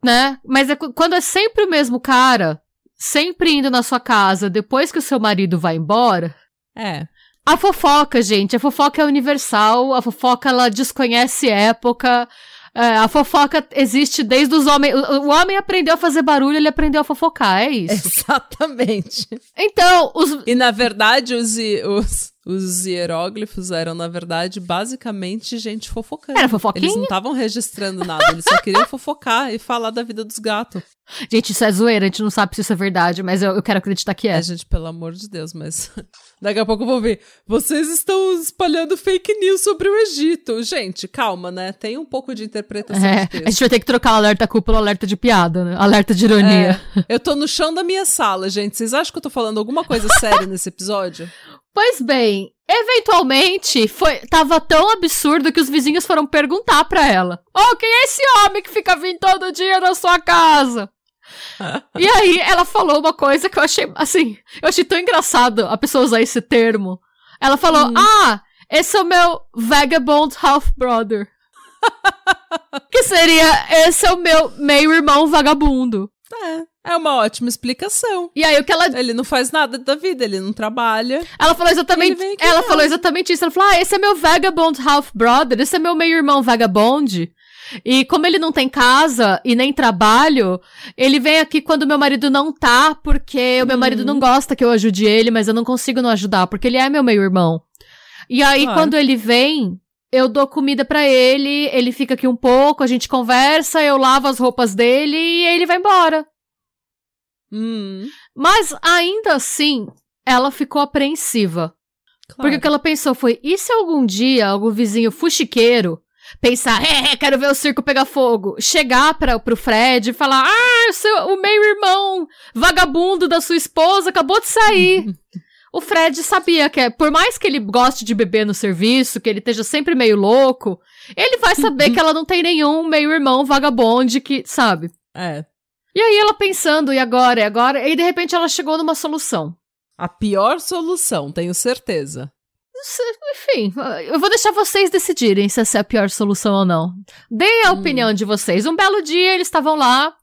né? Mas é qu- quando é sempre o mesmo cara, sempre indo na sua casa depois que o seu marido vai embora, É. a fofoca, gente, a fofoca é universal, a fofoca ela desconhece época, é, a fofoca existe desde os homens. O, homem aprendeu a fazer barulho, ele aprendeu a fofocar, é isso. Exatamente. Então, os. E na verdade, os, os, os hieróglifos eram, na verdade, basicamente gente fofocando. Era fofoquinha? Eles não estavam registrando nada, eles só queriam fofocar e falar da vida dos gatos. Gente, isso é zoeira, a gente não sabe se isso é verdade, mas eu, eu quero acreditar que é. É, gente, pelo amor de Deus, mas daqui a pouco eu vou ver. Vocês estão espalhando fake news sobre o Egito. Gente, calma, né? Tem um pouco de interpretação É, de a texto. gente vai ter que trocar o alerta cu pelo alerta de piada, né? Alerta de ironia. É, eu tô no chão da minha sala, gente. Vocês acham que eu tô falando alguma coisa séria nesse episódio? Pois bem, eventualmente foi tava tão absurdo que os vizinhos foram perguntar pra ela: "Oh, quem é esse homem que fica vindo todo dia na sua casa?" e aí ela falou uma coisa que eu achei assim, eu achei tão engraçado a pessoa usar esse termo. Ela falou: Hum. "Ah, esse é o meu vagabond half brother." que seria esse é o meu meio-irmão vagabundo. É, é uma ótima explicação. E aí o que ela Ele não faz nada da vida, ele não trabalha. Ela falou exatamente. Ela falou exatamente isso. Ela falou: Ah, esse é meu vagabond half brother, esse é meu meio-irmão vagabond. E como ele não tem casa e nem trabalho, ele vem aqui quando meu marido não tá, porque o meu marido Uhum. não gosta que eu ajude ele, mas eu não consigo não ajudar, porque ele é meu meio-irmão. E aí, Claro. quando ele vem, eu dou comida pra ele, ele fica aqui um pouco, a gente conversa, eu lavo as roupas dele e ele vai embora. Hum, Mas ainda assim, ela ficou apreensiva. claro. Porque o que ela pensou foi: e se algum dia algum vizinho fuxiqueiro pensar, é, quero ver o circo pegar fogo, chegar para pro Fred e falar: ah, o, seu, o meio-irmão vagabundo da sua esposa acabou de sair. o Fred sabia que, é, por mais que ele goste de beber no serviço, que ele esteja sempre meio louco, ele vai saber que ela não tem nenhum meio-irmão vagabonde que, sabe? É. E aí ela pensando, e agora, e agora? E de repente ela chegou numa solução. A pior solução, tenho certeza. Enfim, eu vou deixar vocês decidirem se essa é a pior solução ou não. Deem a Hum. opinião de vocês. Um belo dia eles estavam lá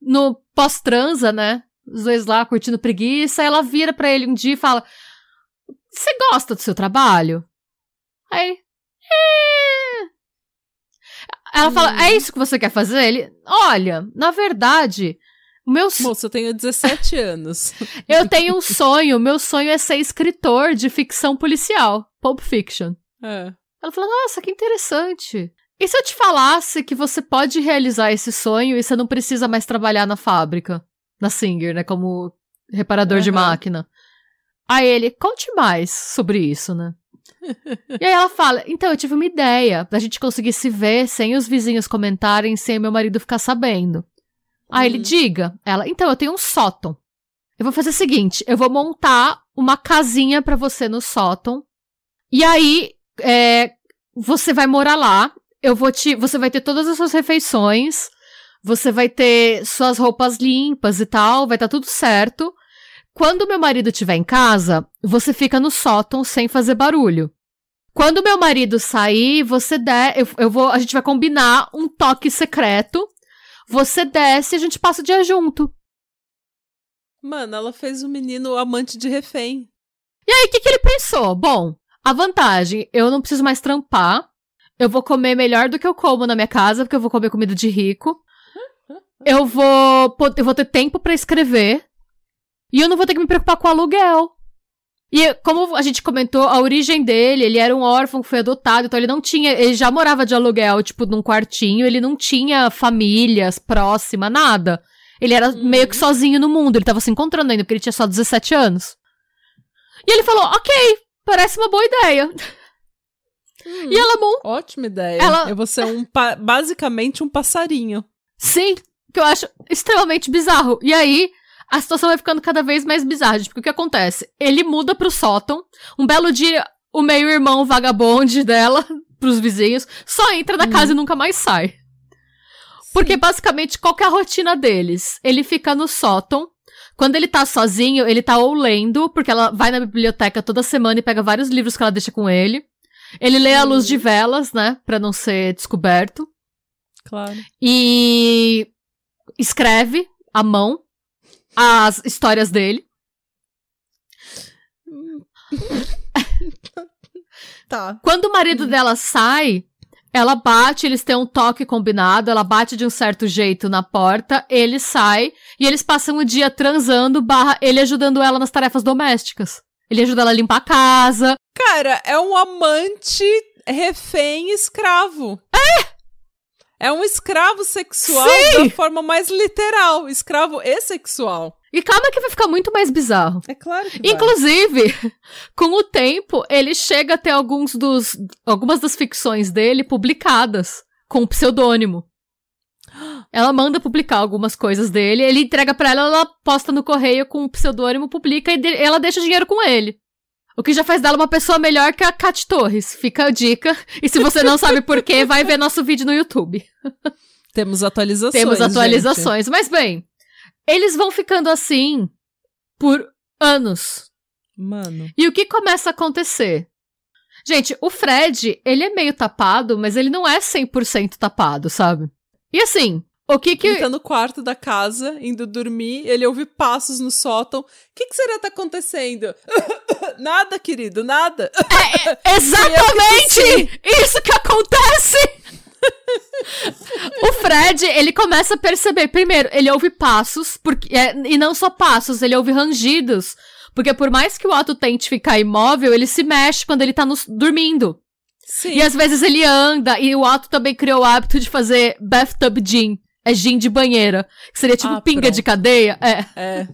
no pós-transa, né? Os dois lá curtindo preguiça. Ela vira pra ele um dia e fala: Você gosta do seu trabalho? Aí ele. "É." Ela Hum. fala: É isso que você quer fazer? Ele: Olha, na verdade. Meu, Moça, eu tenho 17 anos. eu tenho um sonho. Meu sonho é ser escritor de ficção policial. Pulp Fiction. É. Ela falou: Nossa, que interessante. E se eu te falasse que você pode realizar esse sonho e você não precisa mais trabalhar na fábrica? Na Singer, né? Como reparador de Aham. máquina. Aí ele, conte mais sobre isso, né? e aí ela fala: Então, eu tive uma ideia da gente conseguir se ver sem os vizinhos comentarem, sem meu marido ficar sabendo. Aí ele, Hum. diga. Ela, então, eu tenho um sótão. Eu vou fazer o seguinte: eu vou montar uma casinha pra você no sótão. E aí, é, você vai morar lá. Eu vou te. Você vai ter todas as suas refeições. Você vai ter suas roupas limpas e tal. Vai estar tudo certo. Quando meu marido estiver em casa, você fica no sótão sem fazer barulho. Quando meu marido sair, você der. Eu, eu vou. A gente vai combinar um toque secreto. Você desce e a gente passa o dia junto. Mano, ela fez o menino amante de refém. E aí, o que, que ele pensou? Bom, a vantagem, eu não preciso mais trampar. Eu vou comer melhor do que eu como na minha casa, porque eu vou comer comida de rico. Eu vou, eu vou ter tempo pra escrever. E eu não vou ter que me preocupar com aluguel. E como a gente comentou, a origem dele, ele era um órfão que foi adotado, então ele não tinha, ele já morava de aluguel, tipo, num quartinho, ele não tinha famílias próxima, nada. Ele era Uhum. meio que sozinho no mundo, ele tava se encontrando ainda, porque ele tinha só 17 anos. E ele falou, ok, parece uma boa ideia. Hum, E ela montou, Ótima ideia. Ela- Eu vou ser um basicamente um passarinho. sim, que eu acho extremamente bizarro. E aí, a situação vai ficando cada vez mais bizarra, gente, porque o que acontece? Ele muda pro sótão, um belo dia, o meio-irmão vagabonde dela, pros vizinhos, só entra na Uhum. casa e nunca mais sai. Porque basicamente qual que é a rotina deles? Ele fica no sótão. Quando ele tá sozinho, ele tá ou lendo, porque ela vai na biblioteca toda semana e pega vários livros que ela deixa com ele. Ele lê à luz de velas, né, Pra não ser descoberto. Claro. E escreve à mão as histórias dele. Tá. Quando o marido dela sai, ela bate, eles têm um toque combinado, ela bate de um certo jeito na porta, ele sai e eles passam o dia transando, barra ele ajudando ela nas tarefas domésticas. Ele ajuda ela a limpar a casa. Cara, é um amante refém escravo. É! É um escravo sexual Sim! da forma mais literal. Escravo e sexual. E calma que vai ficar muito mais bizarro. É claro que vai. Inclusive, com o tempo, ele chega a ter alguns dos, algumas das ficções dele publicadas com pseudônimo. Ela manda publicar algumas coisas dele, ele entrega pra ela, ela posta no correio com o pseudônimo, publica e ela deixa o dinheiro com ele. O que já faz dela uma pessoa melhor que a Kat Torres. Fica a dica. E se você não sabe por quê, vai ver nosso vídeo no YouTube. Temos atualizações. Temos gente. atualizações. Mas bem, eles vão ficando assim por anos. Mano. E o que começa a acontecer? Gente, o Fred, ele é meio tapado, mas ele não é 100% tapado, sabe? E assim, o que que... Ele tá no quarto da casa, indo dormir, ele ouve passos no sótão. O que, que será que tá acontecendo? nada, querido, nada. Exatamente! Isso que acontece! o Fred, ele começa a perceber. Primeiro, ele ouve passos, porque, é, e não só passos, ele ouve rangidos. Porque por mais que o Otto tente ficar imóvel, ele se mexe quando ele tá no- dormindo. Sim. E às vezes ele anda, e o Otto também criou o hábito de fazer bathtub gin. É gin de banheira. Que seria tipo Ah, pinga pronto. de cadeia. É. É.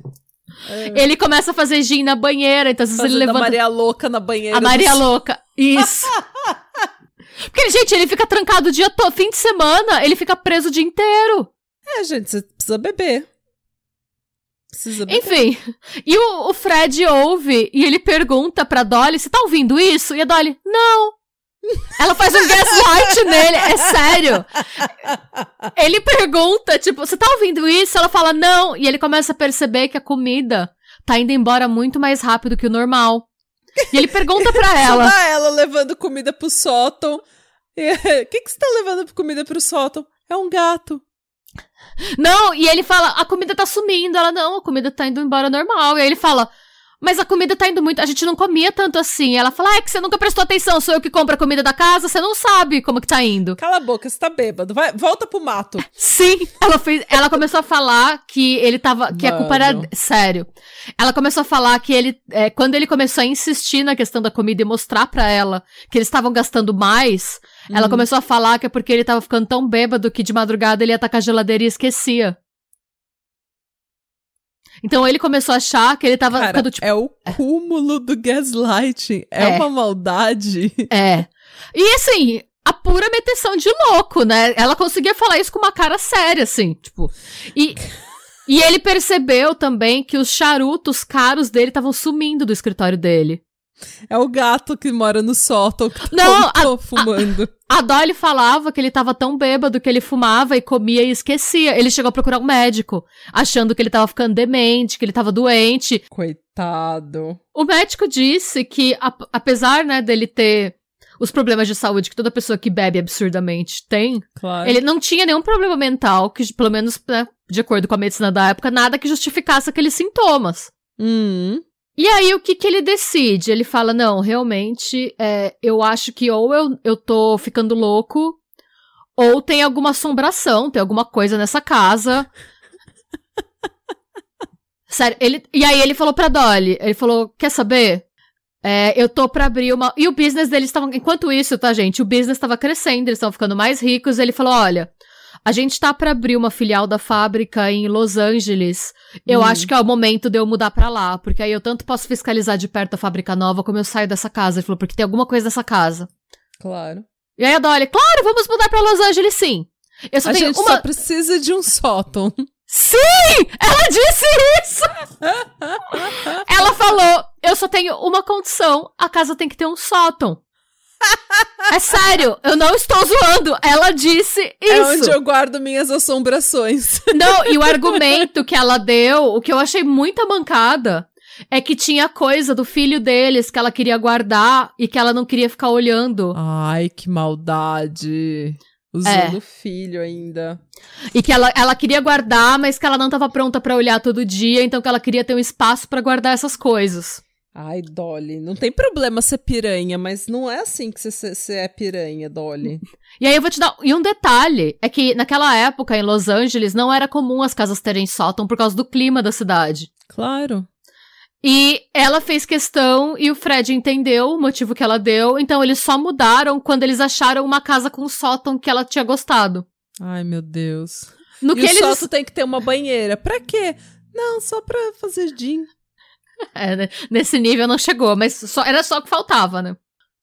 é. Ele começa a fazer gin na banheira, então às vezes ele Fazendo a levanta. Maria Louca na banheira. A Maria do- Louca. Isso. Porque, gente, ele fica trancado o dia todo. Fim de semana, ele fica preso o dia inteiro. É, gente, você precisa beber. Precisa beber. Enfim. E o, o Fred ouve e ele pergunta pra Dolly: Você tá ouvindo isso? E a Dolly: Não. Ela faz um gaslight nele, é sério. Ele pergunta, tipo, você tá ouvindo isso? Ela fala, não. E ele começa a perceber que a comida tá indo embora muito mais rápido que o normal. E ele pergunta pra ela. Só ela levando comida pro sótão. O que, que você tá levando comida pro sótão? É um gato. Não, e ele fala, a comida tá sumindo. Ela, não, a comida tá indo embora normal. E aí ele fala, mas a comida tá indo muito. A gente não comia tanto assim. Ela fala, ah, é que você nunca prestou atenção. Sou eu que compro a comida da casa, você não sabe como que tá indo. Cala a boca, você tá bêbado. Vai, volta pro mato. Sim, ela fez. Ela começou a falar que ele tava. Que a culpa era. Mano. Sério. Ela começou a falar que ele. é, quando ele começou a insistir na questão da comida e mostrar pra ela que eles estavam gastando mais, ela Hum. começou a falar que é porque ele tava ficando tão bêbado que de madrugada ele ia atacar a geladeira e esquecia. Então ele começou a achar que ele tava Cara, ficando tipo. é o cúmulo do gaslighting. É, É. uma maldade. É. E assim, a pura meteção de louco, né? Ela conseguia falar isso com uma cara séria, assim, tipo. E, e ele percebeu também que os charutos caros dele estavam sumindo do escritório dele. É o gato que mora no sótão que tá Não, tô fumando. A Dolly falava que ele tava tão bêbado que ele fumava e comia e esquecia. Ele chegou a procurar um médico, achando que ele tava ficando demente, que ele tava doente. Coitado. O médico disse que, ap- apesar, né, dele ter os problemas de saúde que toda pessoa que bebe absurdamente tem, Claro. Ele não tinha nenhum problema mental, que, pelo menos, né, de acordo com a medicina da época, nada que justificasse aqueles sintomas. Hum. E aí, o que que ele decide? Ele fala, não, realmente, é, eu acho que ou eu, eu tô ficando louco, ou tem alguma assombração, tem alguma coisa nessa casa. Sério, ele, e aí ele falou pra Dolly, ele falou, quer saber? É, eu tô pra abrir uma. E o business deles estavam. Enquanto isso, tá, gente? O business tava crescendo, eles estavam ficando mais ricos. Ele falou: olha. A gente tá pra abrir uma filial da fábrica em Los Angeles. Eu Hum. acho que é o momento de eu mudar pra lá. Porque aí eu tanto posso fiscalizar de perto a fábrica nova, como eu saio dessa casa. Ele falou, porque tem alguma coisa nessa casa. Claro. E aí a Dolly, claro, vamos mudar pra Los Angeles sim. Eu só a tenho gente uma. só precisa de um sótão. Sim! Ela disse isso! Ela falou: eu só tenho uma condição, a casa tem que ter um sótão. É sério, eu não estou zoando. Ela disse isso. É onde eu guardo minhas assombrações. Não, e o argumento que ela deu, o que eu achei muita mancada, é que tinha coisa do filho deles que ela queria guardar e que ela não queria ficar olhando. Ai, que maldade. Usando o filho ainda. E que ela, ela queria guardar, mas que ela não tava pronta pra olhar todo dia, então que ela queria ter um espaço pra guardar essas coisas. Ai, Dolly, não tem problema ser piranha, mas não é assim que você, é piranha, Dolly. E aí eu vou te dar. E um detalhe é que naquela época em Los Angeles não era comum as casas terem sótão por causa do clima da cidade. Claro. E ela fez questão e o Fred entendeu o motivo que ela deu, então eles só mudaram quando eles acharam uma casa com sótão que ela tinha gostado. Ai, meu Deus. No e que o eles. sótão tem que ter uma banheira. Pra quê? Não, só pra fazer gin. É, né? nesse nível não chegou, mas só, era só o que faltava, né?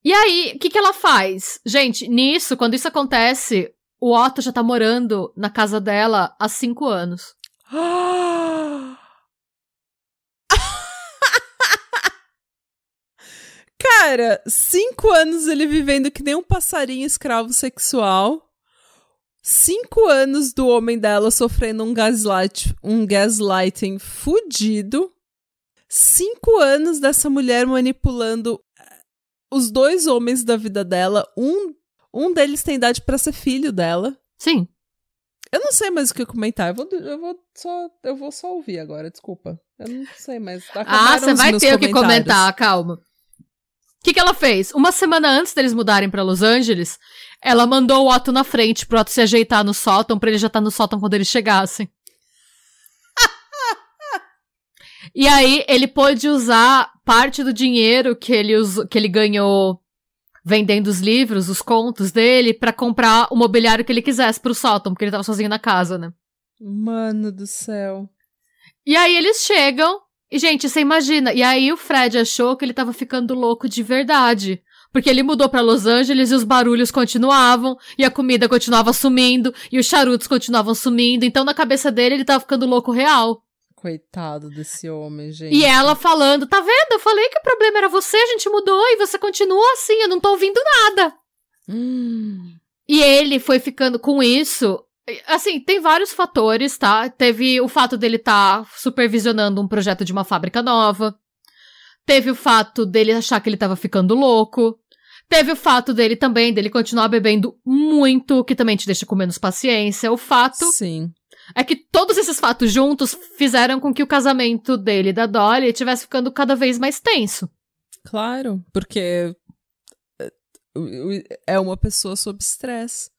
E aí, o que, que ela faz? Gente, nisso, quando isso acontece, o Otto já tá morando na casa dela há cinco anos. Cara, cinco anos ele vivendo que nem um passarinho escravo sexual. Cinco anos do homem dela sofrendo um gaslight, um gaslighting fudido. Cinco anos dessa mulher manipulando eh, os dois homens da vida dela. Um, um deles tem idade pra ser filho dela. Sim. Eu não sei mais o que comentar. Eu vou, eu vou, só, eu vou só ouvir agora, desculpa. Eu não sei mais. Ah, você vai ter o que comentar, calma. O que, que ela fez? Uma semana antes deles mudarem pra Los Angeles, ela mandou o Otto na frente pro Otto se ajeitar no sótão, pra ele já estar no sótão quando eles chegassem. E aí, ele pôde usar parte do dinheiro que ele, us- que ele ganhou vendendo os livros, os contos dele, pra comprar o mobiliário que ele quisesse pro sótão, porque ele tava sozinho na casa, né? Mano do céu. E aí eles chegam, e gente, você imagina, e aí o Fred achou que ele tava ficando louco de verdade. Porque ele mudou pra Los Angeles e os barulhos continuavam, e a comida continuava sumindo, e os charutos continuavam sumindo, então na cabeça dele ele tava ficando louco real. Coitado desse homem, gente. E ela falando, tá vendo? Eu falei que o problema era você, a gente mudou, e você continua assim, eu não tô ouvindo nada. Hum. E ele foi ficando com isso. Assim, tem vários fatores, tá? Teve o fato dele estar supervisionando um projeto de uma fábrica nova. Teve o fato dele achar que ele tava ficando louco. Teve o fato dele também, dele continuar bebendo muito, que também te deixa com menos paciência. O fato Sim. É que todos esses fatos juntos fizeram com que o casamento dele e da Dolly estivesse ficando cada vez mais tenso. Claro, porque é, o- é uma pessoa sob estresse.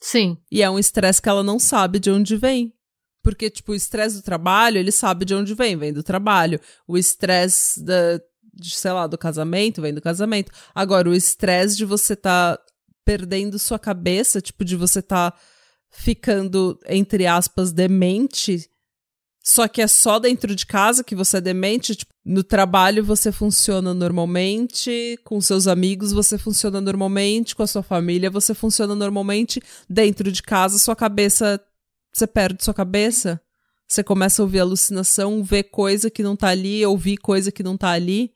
Sim. E é um estresse que ela não sabe de onde vem. Porque, tipo, o estresse do trabalho, ele sabe de onde vem, vem do trabalho. O estresse da, de, sei lá, do casamento, vem do casamento. Agora, o estresse de você tá perdendo sua cabeça, tipo, de você tá ficando, entre aspas, demente, só que é só dentro de casa que você é demente, tipo, no trabalho você funciona normalmente, com seus amigos você funciona normalmente, com a sua família você funciona normalmente, dentro de casa sua cabeça, você perde sua cabeça, você começa a ouvir alucinação, ver coisa que não tá ali, ouvir coisa que não tá ali,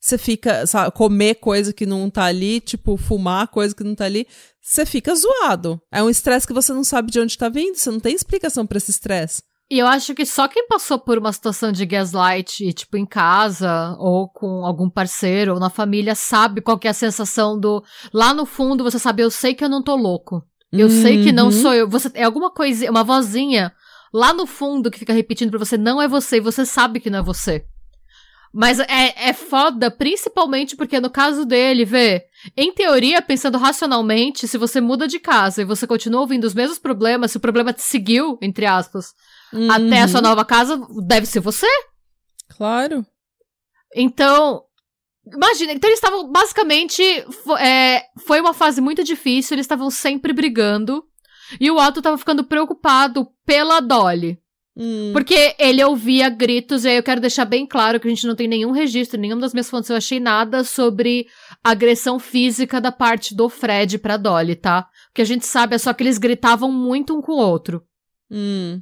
você fica, sabe, comer coisa que não tá ali, tipo, fumar coisa que não tá ali, você fica zoado. É um estresse que você não sabe de onde tá vindo, você não tem explicação pra esse estresse. E eu acho que só quem passou por uma situação de gaslight, tipo, em casa, ou com algum parceiro, ou na família, sabe qual que é a sensação do. Lá no fundo, você sabe, eu sei que eu não tô louco. Eu sei que não Uhum. sou eu. Você é alguma coisa, uma vozinha lá no fundo que fica repetindo pra você, não é você, e você sabe que não é você. Mas é, é foda, principalmente porque no caso dele, vê, em teoria, pensando racionalmente, se você muda de casa e você continua ouvindo os mesmos problemas, se o problema te seguiu, entre aspas, até a sua Uhum. nova casa, deve ser você. Claro. Então, Imagina, então eles estavam basicamente. é, foi uma fase muito difícil, eles estavam sempre brigando. E o Otto tava ficando preocupado pela Dolly. Hum, Porque ele ouvia gritos, e aí eu quero deixar bem claro que a gente não tem nenhum registro, nenhuma das minhas fontes eu achei nada sobre agressão física da parte do Fred pra Dolly, tá? O que a gente sabe é só que eles gritavam muito um com o outro. hum,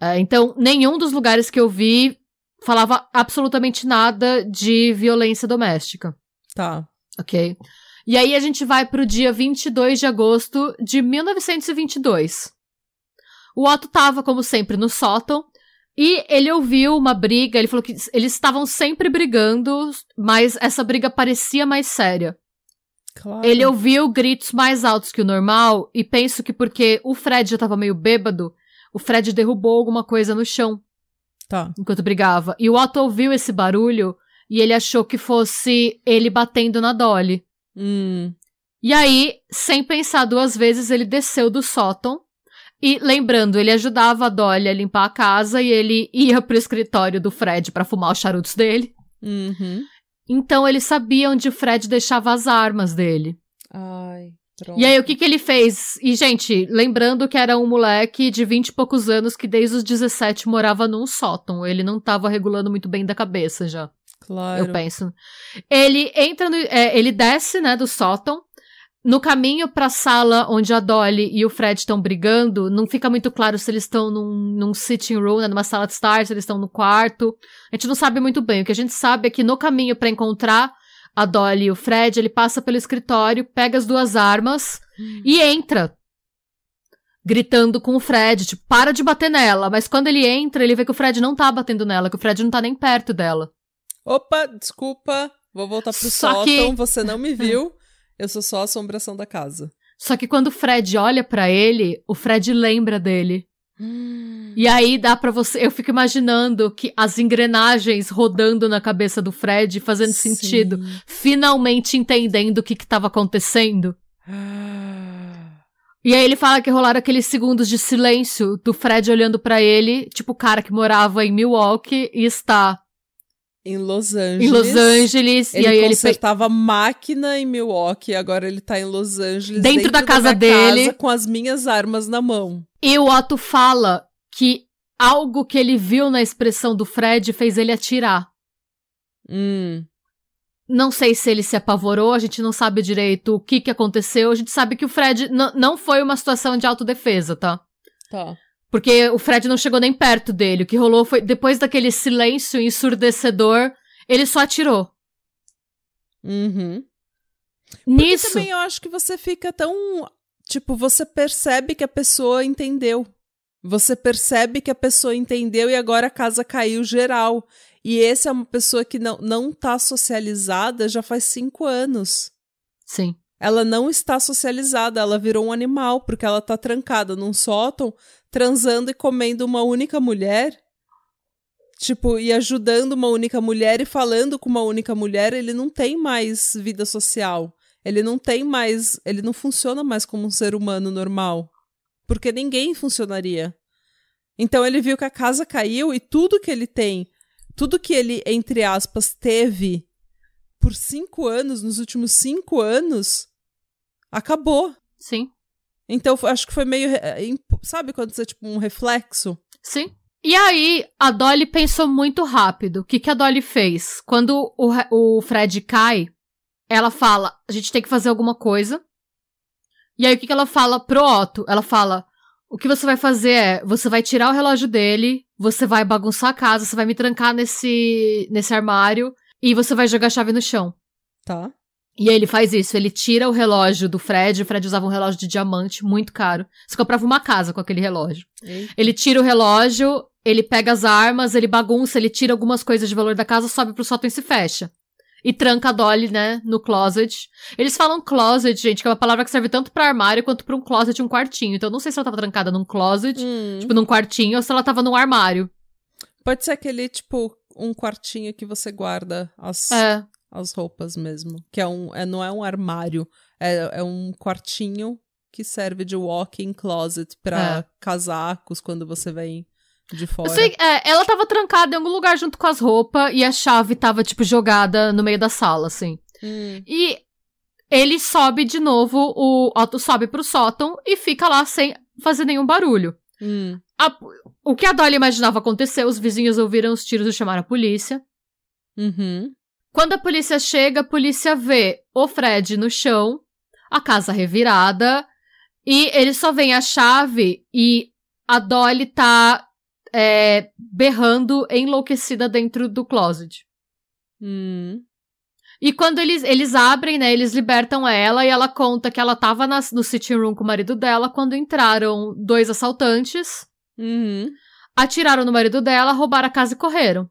É, então, nenhum dos lugares que eu vi falava absolutamente nada de violência doméstica, tá. ok? E aí a gente vai pro dia 22 de agosto de 1922. O Otto tava, como sempre, no sótão e ele ouviu uma briga. Ele falou que eles estavam sempre brigando, mas essa briga parecia mais séria. Claro. Ele ouviu gritos mais altos que o normal e penso que porque o Fred já tava meio bêbado, o Fred derrubou alguma coisa no chão Tá. enquanto brigava. E o Otto ouviu esse barulho e ele achou que fosse ele batendo na Dolly. Hum, E aí, sem pensar duas vezes, ele desceu do sótão. E lembrando, ele ajudava a Dolly a limpar a casa e ele ia pro escritório do Fred pra fumar os charutos dele. uhum. Então ele sabia onde o Fred deixava as armas dele. Ai, pronto. E aí, o que que ele fez? E, gente, lembrando que era um moleque de 20 e poucos anos que desde os 17 morava num sótão. Ele não tava regulando muito bem da cabeça já. Claro. eu penso. Ele entra no, é, ele desce, né, do sótão. No caminho pra sala onde a Dolly e o Fred estão brigando, não fica muito claro se eles estão num, num sitting room, né, numa sala de estar, se eles estão no quarto. A gente não sabe muito bem. O que a gente sabe é que no caminho pra encontrar a Dolly e o Fred, ele passa pelo escritório, pega as duas armas e entra. Gritando com o Fred, tipo, para de bater nela. Mas quando ele entra, ele vê que o Fred não tá batendo nela, que o Fred não tá nem perto dela. Opa, desculpa. Vou voltar pro Só sótão. que- Você não me viu. Eu sou só a assombração da casa. Só que quando o Fred olha pra ele, o Fred lembra dele. Hum. E aí dá pra você. Eu fico imaginando que as engrenagens rodando na cabeça do Fred, fazendo Sim. sentido, finalmente entendendo o que que tava acontecendo. Ah. E aí ele fala que rolaram aqueles segundos de silêncio do Fred olhando pra ele, tipo o cara que morava em Milwaukee e está Em Los Angeles. em Los Angeles. Ele e aí ele consertava máquina em Milwaukee, agora ele tá em Los Angeles. Dentro da casa minha dele. casa, com as minhas armas na mão. E o Otto fala que algo que ele viu na expressão do Fred fez ele atirar. Hum. Não sei se ele se apavorou, a gente não sabe direito o que, que aconteceu. A gente sabe que o Fred não foi uma situação de autodefesa, tá? Tá. Porque o Fred não chegou nem perto dele. O que rolou foi, depois daquele silêncio ensurdecedor, ele só atirou. Uhum. Nisso. Também eu acho que você fica tão. Tipo, você percebe que a pessoa entendeu. Você percebe que a pessoa entendeu e agora a casa caiu geral. E essa é uma pessoa que não, não tá socializada já faz cinco anos. Sim. Ela não está socializada, ela virou um animal, porque ela tá trancada num sótão, transando e comendo uma única mulher. Tipo, e ajudando uma única mulher e falando com uma única mulher, ele não tem mais vida social. Ele não tem mais. Ele não funciona mais como um ser humano normal. Porque ninguém funcionaria. Então ele viu que a casa caiu e tudo que ele tem, tudo que ele, entre aspas, teve por cinco anos, nos últimos cinco anos, acabou. Sim. Então acho que foi meio. Sabe quando você, tipo, um reflexo? Sim. E aí, a Dolly pensou muito rápido. O que, que a Dolly fez? Quando o, o Fred cai, ela fala: a gente tem que fazer alguma coisa. E aí, o que, que ela fala pro Otto? Ela fala: o que você vai fazer é: você vai tirar o relógio dele, você vai bagunçar a casa, você vai me trancar nesse, nesse armário e você vai jogar a chave no chão. Tá. E aí ele faz isso, ele tira o relógio do Fred, o Fred usava um relógio de diamante, muito caro. Você comprava uma casa com aquele relógio. Ele tira o relógio, ele pega as armas, ele bagunça, ele tira algumas coisas de valor da casa, sobe pro sótão e se fecha. E tranca a Dolly, né, no closet. Eles falam closet, gente, que é uma palavra que serve tanto pra armário quanto pra um closet um quartinho. Então eu não sei se ela tava trancada num closet, Hum. tipo num quartinho, ou se ela tava num armário. Pode ser aquele, tipo, um quartinho que você guarda as, É, as roupas mesmo. Que é um, é, não é um armário, é, é um quartinho que serve de walk-in closet pra É. casacos quando você vem de fora. Sei, é, ela tava trancada em algum lugar junto com as roupas e a chave tava, tipo, jogada no meio da sala, assim. Hum. E ele sobe de novo, o Otto sobe pro sótão e fica lá sem fazer nenhum barulho. Hum. A- o que a Dolly imaginava acontecer, os vizinhos ouviram os tiros e chamaram a polícia. Uhum. Quando a polícia chega, a polícia vê o Fred no chão, a casa revirada, e eles só veem a chave e a Dolly tá é, berrando enlouquecida dentro do closet. Hum. E quando eles, eles abrem, né, eles libertam ela e ela conta que ela tava nas- no sitting room com o marido dela quando entraram dois assaltantes, Uhum. atiraram no marido dela, roubaram a casa e correram.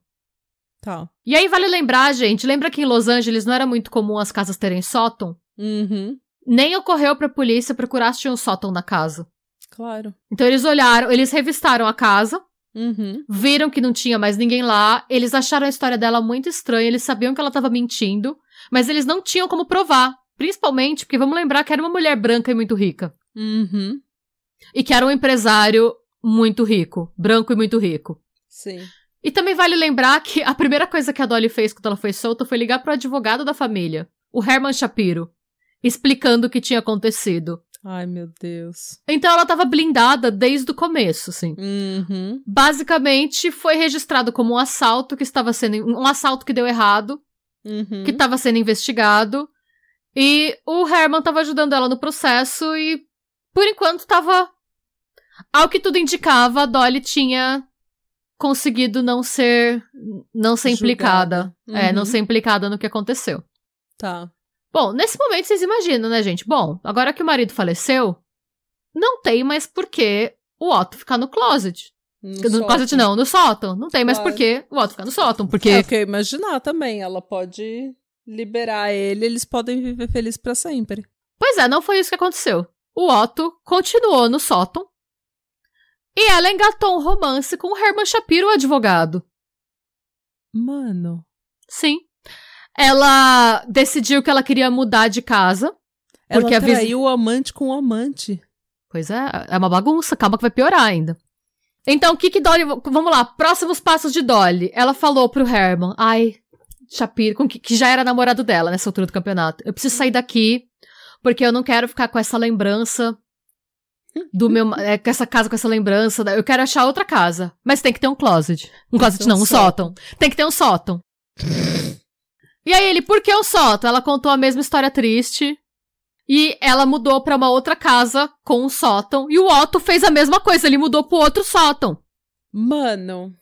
Tá. E aí vale lembrar, gente, lembra que em Los Angeles não era muito comum as casas terem sótão? Uhum. Nem ocorreu pra polícia procurar se tinha um sótão na casa. Claro. Então eles olharam, eles revistaram a casa, Uhum. viram que não tinha mais ninguém lá, eles acharam a história dela muito estranha, eles sabiam que ela tava mentindo, mas eles não tinham como provar. Principalmente porque vamos lembrar que era uma mulher branca e muito rica. Uhum. E que era um empresário muito rico, branco e muito rico. Sim. E também vale lembrar que a primeira coisa que a Dolly fez quando ela foi solta foi ligar pro advogado da família, o Herman Shapiro, explicando o que tinha acontecido. Ai, meu Deus. Então ela tava blindada desde o começo, assim. Uhum. Basicamente, foi registrado como um assalto que estava sendo. Um assalto que deu errado, Uhum. que estava sendo investigado. E o Herman tava ajudando ela no processo e, por enquanto, tava. Ao que tudo indicava, a Dolly tinha conseguido não ser. não ser implicada. Julgada. É, não Uhum. ser implicada no que aconteceu. Tá. Bom, nesse momento vocês imaginam, né, gente? Bom, agora que o marido faleceu, não tem mais por que o Otto ficar no closet. No, sótão. closet não, no sótão. Não tem mais Claro. por que o Otto ficar no sótão, porque... É o que eu ia imaginar também. Ela pode liberar ele, eles podem viver felizes pra sempre. Pois é, não foi isso que aconteceu. O Otto continuou no sótão e ela engatou um romance com o Herman Shapiro, o advogado. Mano. Sim. Ela decidiu que ela queria mudar de casa. Ela Porque a viz- traiu o amante com o amante. Pois é, é uma bagunça, calma que vai piorar ainda. Então, o que que Dolly... Vamos lá, próximos passos de Dolly. Ela falou pro Herman, ai, Shapiro, com que, que já era namorado dela nessa altura do campeonato. Eu preciso sair daqui, porque eu não quero ficar com essa lembrança do meu... É, com essa casa, com essa lembrança. Eu quero achar outra casa. Mas tem que ter um closet. Um closet não, um sótão. Tem que ter um sótão. e aí ele, por que um sótão? Ela contou a mesma história triste. E ela mudou pra uma outra casa com um sótão. E o Otto fez a mesma coisa, ele mudou pro outro sótão. Mano.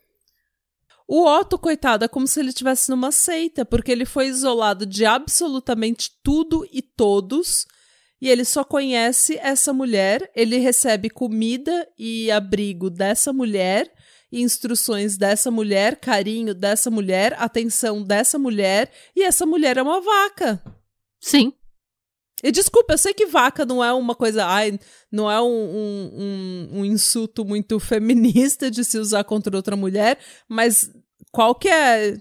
O Otto, coitado, é como se ele estivesse numa seita, porque ele foi isolado de absolutamente tudo e todos. E ele só conhece essa mulher, ele recebe comida e abrigo dessa mulher, instruções dessa mulher, carinho dessa mulher, atenção dessa mulher, e essa mulher é uma vaca. Sim. E desculpa, eu sei que vaca não é uma coisa. Ai, não é um, um, um, um insulto muito feminista de se usar contra outra mulher, mas qual que é.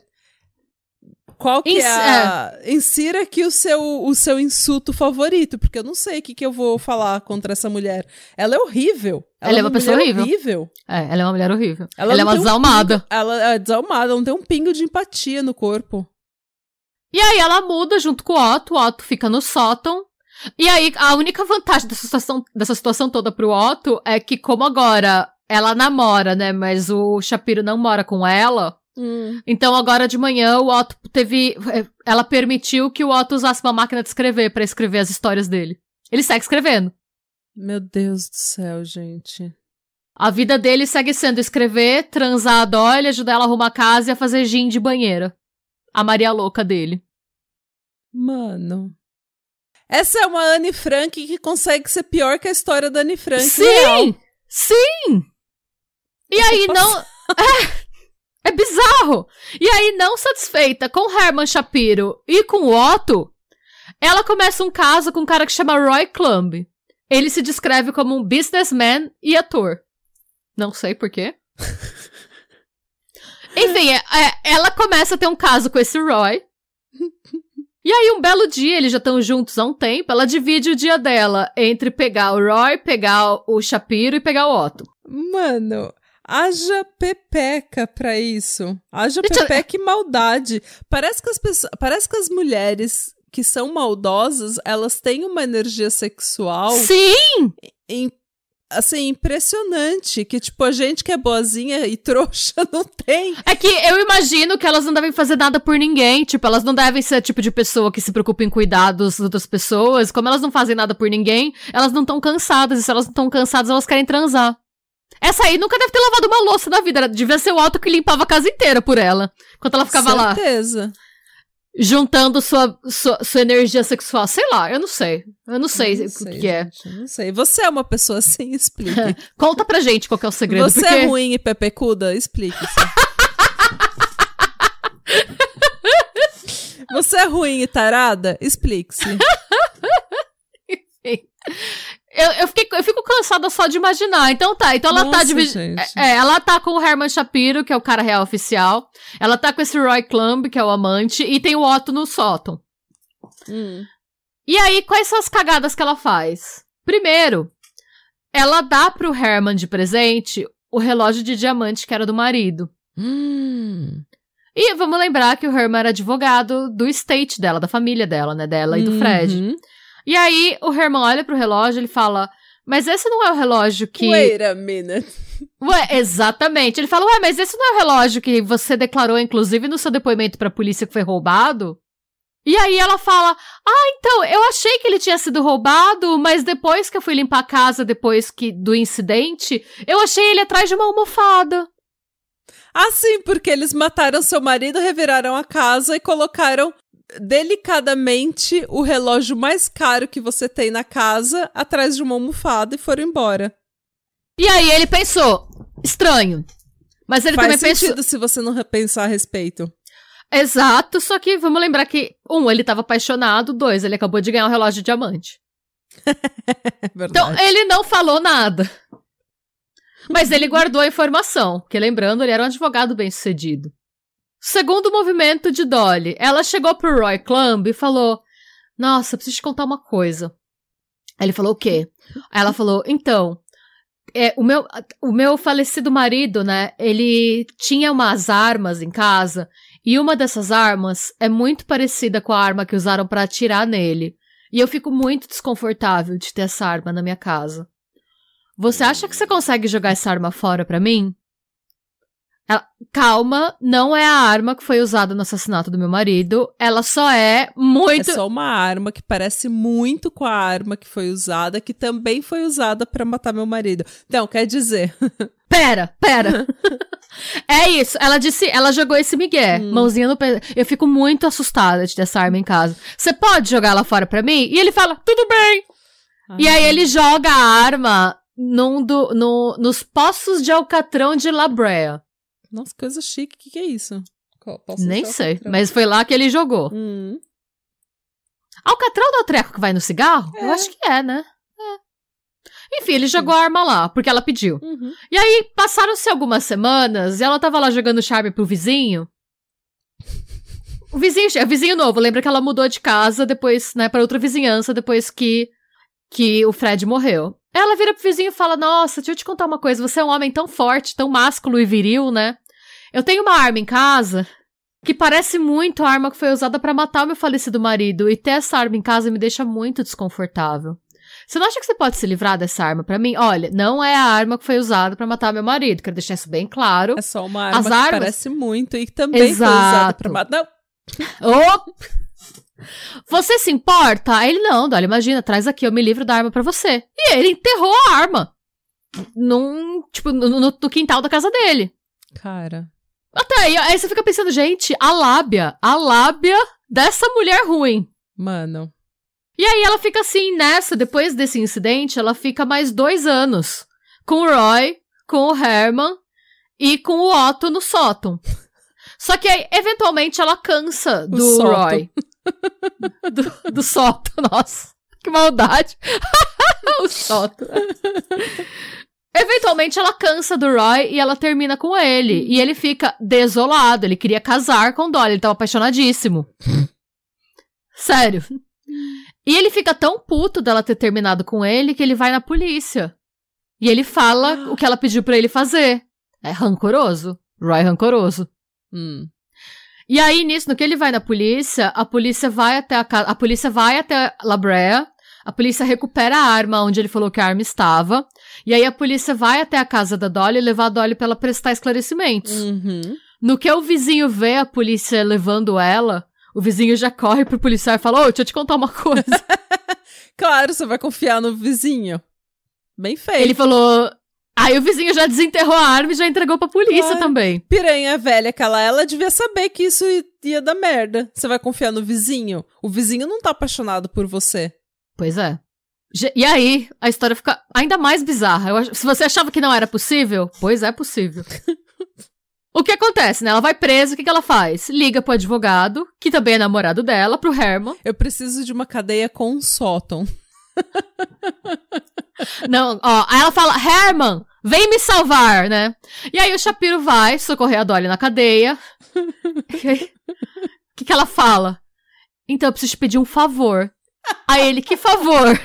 Qual que Ins- é a. Insira aqui o seu, o seu insulto favorito, porque eu não sei o que, que eu vou falar contra essa mulher. Ela é horrível. Ela é uma pessoa mulher horrível. É, ela é uma mulher horrível. Ela, é não uma tem um desalmada. pingo- ela é desalmada, ela não tem um pingo de empatia no corpo. E aí ela muda junto com o Otto, o Otto fica no sótão. E aí a única vantagem dessa situação, dessa situação toda pro Otto é que como agora ela namora, né, mas o Shapiro não mora com ela, então agora de manhã o Otto teve, eh, ela permitiu que o Otto usasse uma máquina de escrever pra escrever as histórias dele. Ele segue escrevendo. Meu Deus do céu, gente. A vida dele segue sendo escrever, transar a Dolly, ajudar ela a arrumar a casa e a fazer gin de banheira. A Maria louca dele. Mano. Essa é uma Anne Frank que consegue ser pior que a história da Anne Frank. Sim! real. Sim! E aí não. É, bizarro! E aí, não satisfeita com Herman Shapiro e com o Otto, ela começa um caso com um cara que chama Roy Clumb. Ele se descreve como um businessman e ator. Não sei porquê. Enfim, é- é- ela começa a ter um caso com esse Roy. E aí, um belo dia, eles já estão juntos há um tempo, ela divide o dia dela entre pegar o Roy, pegar o Shapiro e pegar o Otto. Mano, Haja pepeca pra isso. Haja pepeca e maldade. Parece que as pessoas, parece que as mulheres que são maldosas, elas têm uma energia sexual. Sim! Em, assim, impressionante. Que, tipo, a gente que é boazinha e trouxa não tem. É que eu imagino que elas não devem fazer nada por ninguém. Tipo, elas não devem ser o tipo de pessoa que se preocupa em cuidar das outras pessoas. Como elas não fazem nada por ninguém, elas não estão cansadas. E se elas não estão cansadas, elas querem transar. Essa aí nunca deve ter lavado uma louça na vida. Devia ser o Otto que limpava a casa inteira por ela. Enquanto ela ficava Certeza. lá. Certeza juntando sua, sua, sua, energia sexual. Sei lá, eu não sei. Eu não sei não o que é. é. Não sei. Você é uma pessoa assim, explique. Conta pra gente qual é o segredo. Você porque... é ruim e pepecuda? Explique-se. Você é ruim e tarada? Explique-se. Enfim. Eu, eu, fiquei, eu fico cansada só de imaginar. Então tá, então ela tá Nossa, tá dividida. É, ela tá com o Herman Shapiro, que é o cara real oficial. Ela tá com esse Roy Clumb, que é o amante, e tem o Otto no sótão. Hum. E aí, quais são as cagadas que ela faz? Primeiro, ela dá pro Herman de presente o relógio de diamante que era do marido. Hum. E vamos lembrar que o Herman era advogado do estate dela, da família dela, né? Dela e do uhum. Fred. E aí o Herman olha pro relógio e ele fala: Mas esse não é o relógio que. Wait a minute. Ué, exatamente. Ele fala: Ué, mas esse não é o relógio que você declarou, inclusive, no seu depoimento pra polícia que foi roubado? E aí ela fala: Ah, então, eu achei que ele tinha sido roubado, mas depois que eu fui limpar a casa, depois que do incidente, eu achei ele atrás de uma almofada. Ah, sim, porque eles mataram seu marido, reviraram a casa e colocaram delicadamente o relógio mais caro que você tem na casa atrás de uma almofada e foram embora. E aí ele pensou, estranho. Mas ele Faz também sentido pensou. se você não repensar a respeito. Exato, só que vamos lembrar que, um, ele estava apaixonado, dois, ele acabou de ganhar um relógio de diamante. então, ele não falou nada. Mas ele guardou a informação, que lembrando, ele era um advogado bem sucedido. Segundo movimento de Dolly, ela chegou pro Roy Clumb e falou: Nossa, preciso te contar uma coisa. Ele falou: O quê? Ela falou: Então, é, o, meu, o meu falecido marido, né? Ele tinha umas armas em casa e uma dessas armas é muito parecida com a arma que usaram para atirar nele. E eu fico muito desconfortável de ter essa arma na minha casa. Você acha que você consegue jogar essa arma fora para mim? Ela, calma, não é a arma que foi usada no assassinato do meu marido. Ela só é muito. É só uma arma que parece muito com a arma que foi usada, que também foi usada para matar meu marido. Então, quer dizer. Pera, pera. é isso. Ela disse, ela jogou esse migué, hum. mãozinha no pé. Eu fico muito assustada de ter essa arma em casa. Você pode jogar ela fora pra mim? E ele fala, tudo bem. Ah. E aí ele joga a arma num do, no, nos poços de alcatrão de La Brea. Nossa, coisa chique. O que, que é isso? Posso Nem sei, mas foi lá que ele jogou. Hum. Alcatrão não é o treco que vai no cigarro? É. Eu acho que é, né? É. Enfim, ele jogou a arma lá, porque ela pediu. Uhum. E aí, passaram-se algumas semanas e ela tava lá jogando charme pro vizinho. O vizinho, o vizinho novo, lembra que ela mudou de casa depois, né, para outra vizinhança depois que que o Fred morreu. Ela vira pro vizinho e fala: Nossa, deixa eu te contar uma coisa. Você é um homem tão forte, tão másculo e viril, né? Eu tenho uma arma em casa que parece muito a arma que foi usada para matar o meu falecido marido. E ter essa arma em casa me deixa muito desconfortável. Você não acha que você pode se livrar dessa arma para mim? Olha, não é a arma que foi usada para matar meu marido. Quero deixar isso bem claro. É só uma arma As que armas... parece muito e que também Exato. foi usada pra matar. Não. Oh! Você se importa? Aí ele, não, Dolly, imagina, traz aqui, eu me livro da arma pra você. E ele enterrou a arma. Num, tipo, no, no, no quintal da casa dele. Cara. Até aí, aí você fica pensando, gente, a lábia, a lábia dessa mulher ruim. Mano. E aí ela fica assim, nessa, depois desse incidente, ela fica mais dois anos com o Roy, com o Herman e com o Otto no sótão. Só que aí, eventualmente, ela cansa do. Roy. do, do nossa. Que maldade. o sótão. Eventualmente ela cansa do Roy e ela termina com ele. E ele fica desolado. Ele queria casar com Dolly. Ele tava apaixonadíssimo. Sério. E ele fica tão puto dela ter terminado com ele que ele vai na polícia. E ele fala o que ela pediu pra ele fazer. É rancoroso. Roy rancoroso. Hum. E aí, nisso, no que ele vai na polícia, a polícia vai até a casa. A polícia vai até La Brea. A polícia recupera a arma onde ele falou que a arma estava. E aí a polícia vai até a casa da Dolly levar a Dolly pra ela prestar esclarecimentos. Uhum. No que o vizinho vê a polícia levando ela, o vizinho já corre pro policial e fala: Ô, deixa eu te contar uma coisa. Claro, você vai confiar no vizinho. Bem feito. ele falou. Aí o vizinho já desenterrou a arma e já entregou pra polícia Claro. também. Piranha velha que ela, ela devia saber que isso ia dar merda. Você vai confiar no vizinho? O vizinho não tá apaixonado por você. Pois é. E aí, a história fica ainda mais bizarra. Eu Se você achava que não era possível, pois é possível. o que acontece, né? Ela vai presa, o que, que ela faz? Liga pro advogado, que também é namorado dela, pro Herman. Eu preciso de uma cadeia com um sótão. Não, ó, aí ela fala, Herman, vem me salvar, né? E aí o Shapiro vai socorrer a Dolly na cadeia. O que, que ela fala? Então, eu preciso te pedir um favor. Aí ele, que favor?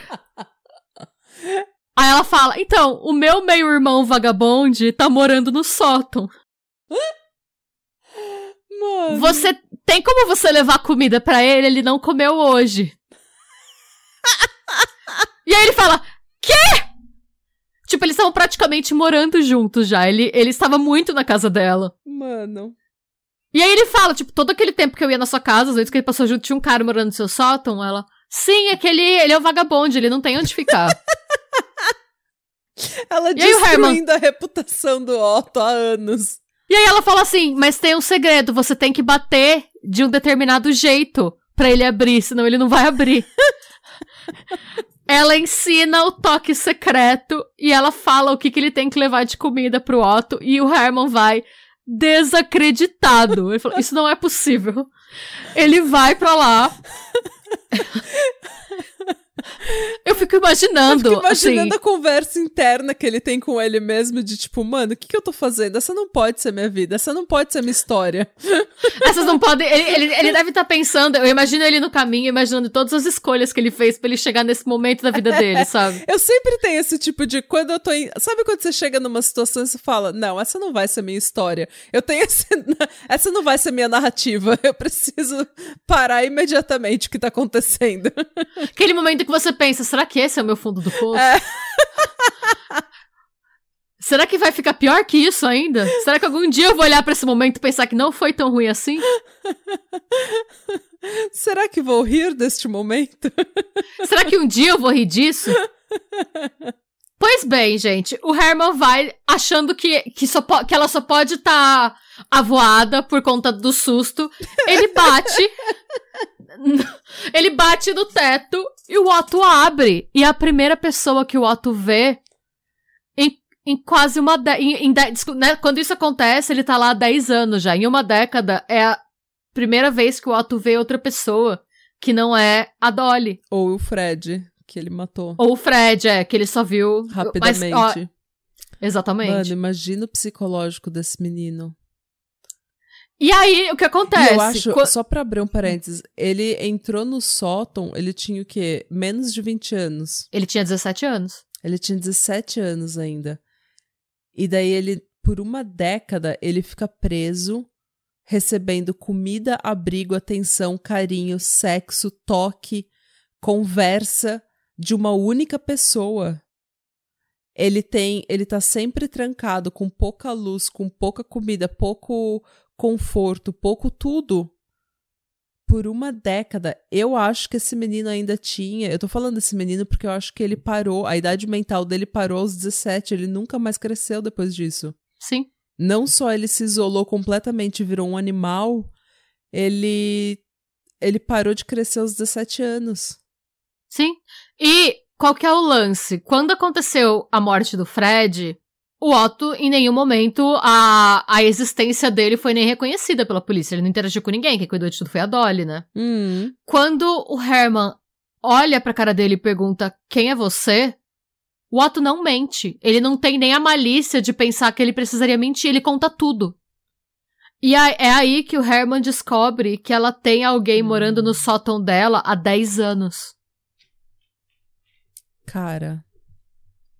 Aí ela fala, então, o meu meio-irmão vagabonde tá morando no sótão. Mano. Você tem como você levar comida pra ele? Ele não comeu hoje. e aí ele fala: Quê? Tipo, eles estavam praticamente morando juntos já. Ele, ele estava muito na casa dela. Mano. E aí ele fala, tipo, todo aquele tempo que eu ia na sua casa, às vezes que ele passou junto, tinha um cara morando no seu sótão. Ela, sim, aquele, ele é o vagabonde, ele não tem onde ficar. Ela E destruindo a reputação do Otto há anos. e aí ela fala assim, mas tem um segredo, você tem que bater de um determinado jeito pra ele abrir, senão ele não vai abrir. ela ensina o toque secreto e ela fala o que, que ele tem que levar de comida pro Otto e o Herman vai desacreditado. Ele fala, isso não é possível. Ele vai pra lá. Eu fico imaginando, Eu fico imaginando assim, a conversa interna que ele tem com ele mesmo, de tipo, mano, o que, que eu tô fazendo? Essa não pode ser minha vida, essa não pode ser minha história. Essas não podem. Ele, ele, ele deve estar pensando. Eu imagino ele no caminho, imaginando todas as escolhas que ele fez pra ele chegar nesse momento da vida dele, sabe? Eu sempre tenho esse tipo de. Quando eu tô em. Sabe quando você chega numa situação e você fala, não, essa não vai ser minha história. Eu tenho esse. Essa não vai ser minha narrativa. Eu preciso parar imediatamente o que tá acontecendo. Aquele momento que você pensa: será que esse é o meu fundo do poço? Será que vai ficar pior que isso ainda? Será que algum dia eu vou olhar pra esse momento e pensar que não foi tão ruim assim? Será que vou rir deste momento? Será que um dia eu vou rir disso? Pois bem, gente, o Herman vai achando que, que, só que ela só pode estar avoada por conta do susto. Ele bate. ele bate no teto e o Otto abre. E a primeira pessoa que o Otto vê em, em quase uma década. Né, Quando isso acontece, ele tá lá há 10 anos já. Em uma década é a primeira vez que o Otto vê outra pessoa que não é a Dolly. Ou o Fred, que ele matou Ou o Fred, é, que ele só viu. rapidamente. Mas, ó, exatamente. Mano, imagina o psicológico desse menino. E aí, o que acontece? E eu acho, Qu- só pra abrir um parênteses, ele entrou no sótão, ele tinha o quê? Menos de 20 anos. Ele tinha 17 anos. Ele tinha 17 anos ainda. E daí ele, por uma década, ele fica preso, recebendo comida, abrigo, atenção, carinho, sexo, toque, conversa de uma única pessoa. Ele tem, ele tá sempre trancado com pouca luz, com pouca comida, pouco conforto, pouco tudo. Por uma década, eu acho que esse menino ainda tinha. Eu tô falando desse menino porque eu acho que ele parou, a idade mental dele parou aos 17, ele nunca mais cresceu depois disso. Sim. Não só ele se isolou completamente e virou um animal, ele ele parou de crescer aos 17 anos. Sim. E qual que é o lance? Quando aconteceu a morte do Fred, o Otto, em nenhum momento, a, a existência dele foi nem reconhecida pela polícia. Ele não interagiu com ninguém. Quem cuidou de tudo foi a Dolly, né? Hum. Quando o Herman olha pra cara dele e pergunta quem é você, o Otto não mente. Ele não tem nem a malícia de pensar que ele precisaria mentir, ele conta tudo. E é aí que o Herman descobre que ela tem alguém morando no sótão dela há 10 anos. Cara,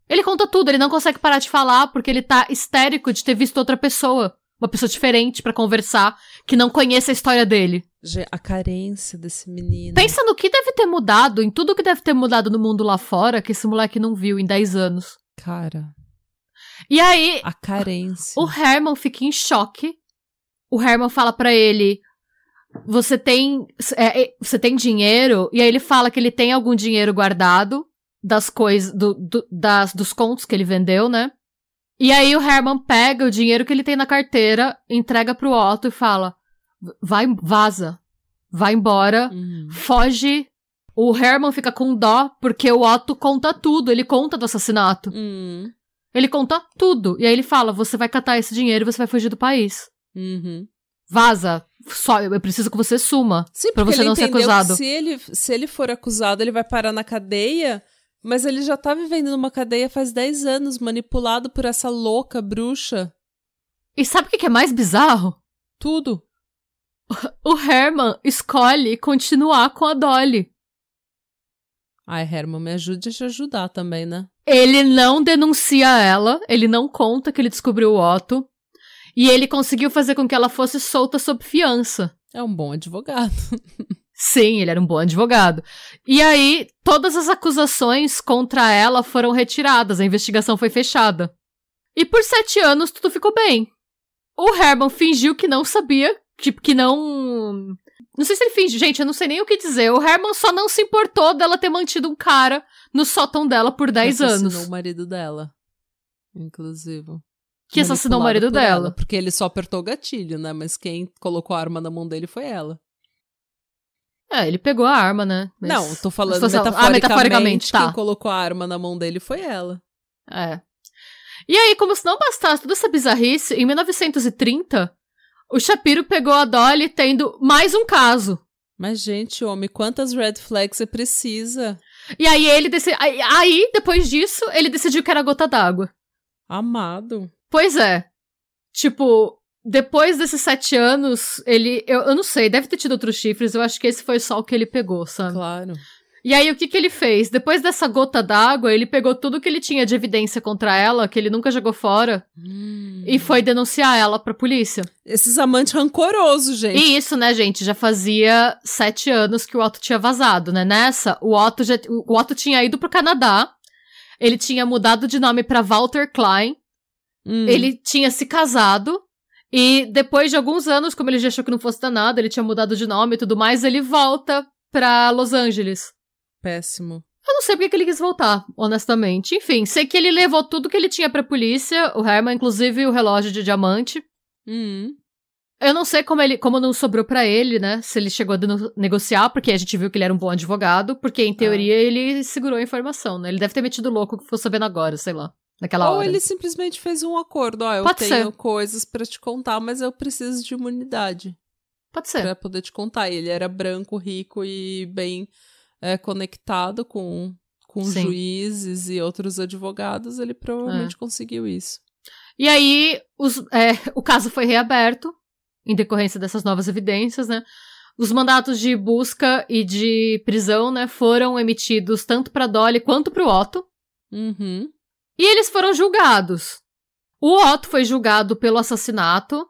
Ele conta tudo, ele não consegue parar de falar porque ele tá histérico de ter visto outra pessoa. Uma pessoa diferente pra conversar, que não conhece a história dele. A carência desse menino. Pensa no que deve ter mudado, em tudo que deve ter mudado no mundo lá fora, que esse moleque não viu em 10 anos. Cara, E aí, a carência. o Herman fica em choque. O Herman fala pra ele: Você tem. é, é, você tem dinheiro? E aí ele fala que ele tem algum dinheiro guardado das coisas. Do, do- das, dos contos que ele vendeu, né? E aí o Herman pega o dinheiro que ele tem na carteira, entrega pro Otto e fala: Vai, vaza. Vai embora. Uhum. Foge. O Herman fica com dó porque o Otto conta tudo. Ele conta do assassinato. Uhum. Ele conta tudo. E aí ele fala: Você vai catar esse dinheiro e você vai fugir do país. Uhum. Vaza. Só, eu preciso que você suma. Sim, Pra porque você não ser acusado. Se ele, se ele for acusado, ele vai parar na cadeia, mas ele já tá vivendo numa cadeia faz 10 anos, manipulado por essa louca bruxa. E sabe o que é mais bizarro? Tudo. O Herman escolhe continuar com a Dolly. Ai, Herman, me ajude a te ajudar também, né? Ele não denuncia ela, ele não conta que ele descobriu o Otto. E ele conseguiu fazer com que ela fosse solta sob fiança. É um bom advogado. Sim, ele era um bom advogado. E aí, todas as acusações contra ela foram retiradas, a investigação foi fechada. E por sete anos tudo ficou bem. O Herman fingiu que não sabia, que, que não. Não sei se ele finge, gente, eu não sei nem o que dizer. O Herman só não se importou dela ter mantido um cara no sótão dela por 10 Assassinou anos. o marido dela. Inclusive. Que assassinou o marido dela. ela, porque ele só apertou o gatilho, né? Mas quem colocou a arma na mão dele foi ela. É, ele pegou a arma, né? Mas- Não, tô falando Mas ah, metaforicamente, metaforicamente, tá. quem colocou a arma na mão dele foi ela. É. E aí, como se não bastasse toda essa bizarrice, em 1930, o Shapiro pegou a Dolly tendo mais um caso. Mas, gente, homem, quantas red flags você precisa? E aí ele decidiu. Aí, depois disso, ele decidiu que era gota d'água. Amado. Pois é. Tipo, depois desses sete anos, ele. Eu, eu não sei, deve ter tido outros chifres, eu acho que esse foi só o que ele pegou, sabe? Claro. E aí, o que que ele fez? Depois dessa gota d'água, ele pegou tudo que ele tinha de evidência contra ela, que ele nunca jogou fora, Hum. e foi denunciar ela pra polícia. Esses amantes rancorosos, gente. E isso, né, gente, já fazia sete anos que o Otto tinha vazado, né? Nessa, o Otto, já, o Otto tinha ido pro Canadá, ele tinha mudado de nome pra Walter Klein, Hum. ele tinha se casado, e depois de alguns anos, como ele já achou que não fosse dar nada, ele tinha mudado de nome e tudo mais, ele volta pra Los Angeles. Péssimo. Eu não sei porque que ele quis voltar, honestamente. Enfim, sei que ele levou tudo que ele tinha pra polícia, o Herman, inclusive o relógio de diamante. Hum. Eu não sei como ele, como não sobrou pra ele, né? Se ele chegou a negociar, porque a gente viu que ele era um bom advogado, porque em teoria ele segurou a informação, né? Ele deve ter metido louco que ficou sabendo agora, sei lá, naquela Ou hora. ele simplesmente fez um acordo. Ó, eu Pode tenho ser. coisas pra te contar, mas eu preciso de imunidade Pode ser. pra poder te contar. Ele era branco, rico e bem é, conectado com, com Sim. juízes e outros advogados. Ele É. provavelmente conseguiu isso. E aí, os- é, o caso foi reaberto, em decorrência dessas novas evidências, né? Os mandatos de busca e de prisão, né, foram emitidos tanto pra Dolly quanto pro Otto. Uhum. E eles foram julgados. O Otto foi julgado pelo assassinato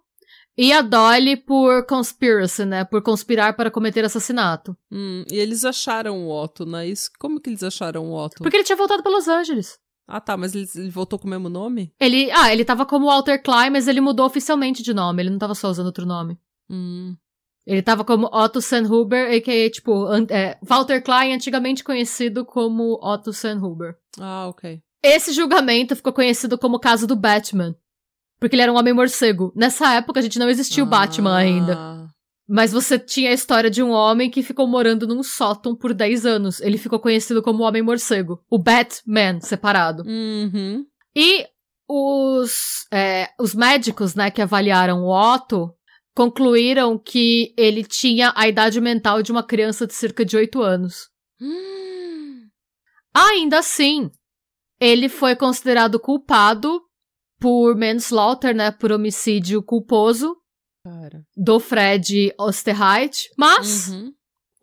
e a Dolly por conspiracy, né? Por conspirar para cometer assassinato. Hum, E eles acharam o Otto, né? Isso, como que eles acharam o Otto? Porque ele tinha voltado para Los Angeles. Ah, tá, mas ele, ele voltou com o mesmo nome? Ele, ah, ele tava como Walter Klein, mas ele mudou oficialmente de nome. Ele não tava só usando outro nome. Hum. Ele tava como Otto Sennhuber, a.k.a. tipo, é, Walter Klein, antigamente conhecido como Otto Sennhuber. Ah, ok. Esse julgamento ficou conhecido como o caso do Batman. Porque ele era um homem morcego. Nessa época a gente não existia o Batman ainda. Ah, Mas você tinha a história de um homem que ficou morando num sótão por 10 anos. Ele ficou conhecido como o Homem Morcego. O Batman, separado. Uhum. E os, é, os médicos, né, que avaliaram o Otto, concluíram que ele tinha a idade mental de uma criança de cerca de 8 anos. Hum. Ainda assim, ele foi considerado culpado por manslaughter, né, por homicídio culposo Cara. do Fred Osterheit, mas Uhum.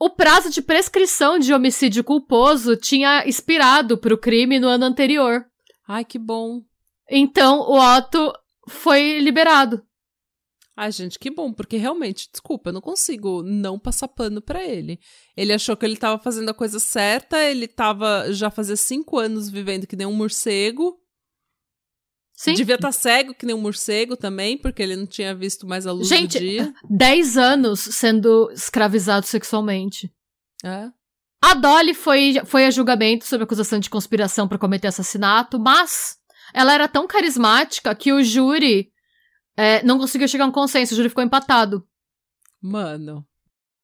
o prazo de prescrição de homicídio culposo tinha expirado pro crime no ano anterior. Ai, que bom. Então o Otto foi liberado. Ai, gente, que bom, porque realmente, desculpa, eu não consigo não passar pano pra ele. Ele achou que ele tava fazendo a coisa certa, ele tava já fazia cinco anos vivendo que nem um morcego. Sim. Devia estar cego que nem um morcego também, porque ele não tinha visto mais a luz Gente, do dia. 10 anos sendo escravizado sexualmente. É. A Dolly foi, foi a julgamento sob acusação de conspiração para cometer assassinato, mas ela era tão carismática que o júri é, não conseguiu chegar a um consenso, o júri ficou empatado. Mano,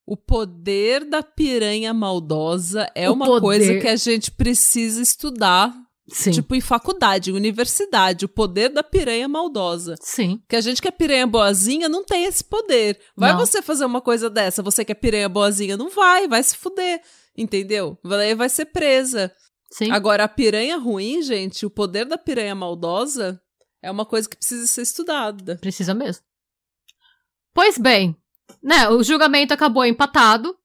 o poder da piranha maldosa é O uma poder. coisa que a gente precisa estudar, Sim. tipo em faculdade, em universidade, o poder da piranha maldosa. Sim. Que a gente que é piranha boazinha não tem esse poder. Vai Não. você fazer uma coisa dessa, você que é piranha boazinha, não vai, vai se fuder. Entendeu? Vai, vai ser presa. Sim. Agora, a piranha ruim, gente, o poder da piranha maldosa é uma coisa que precisa ser estudada. Precisa mesmo. Pois bem, né? O julgamento acabou empatado.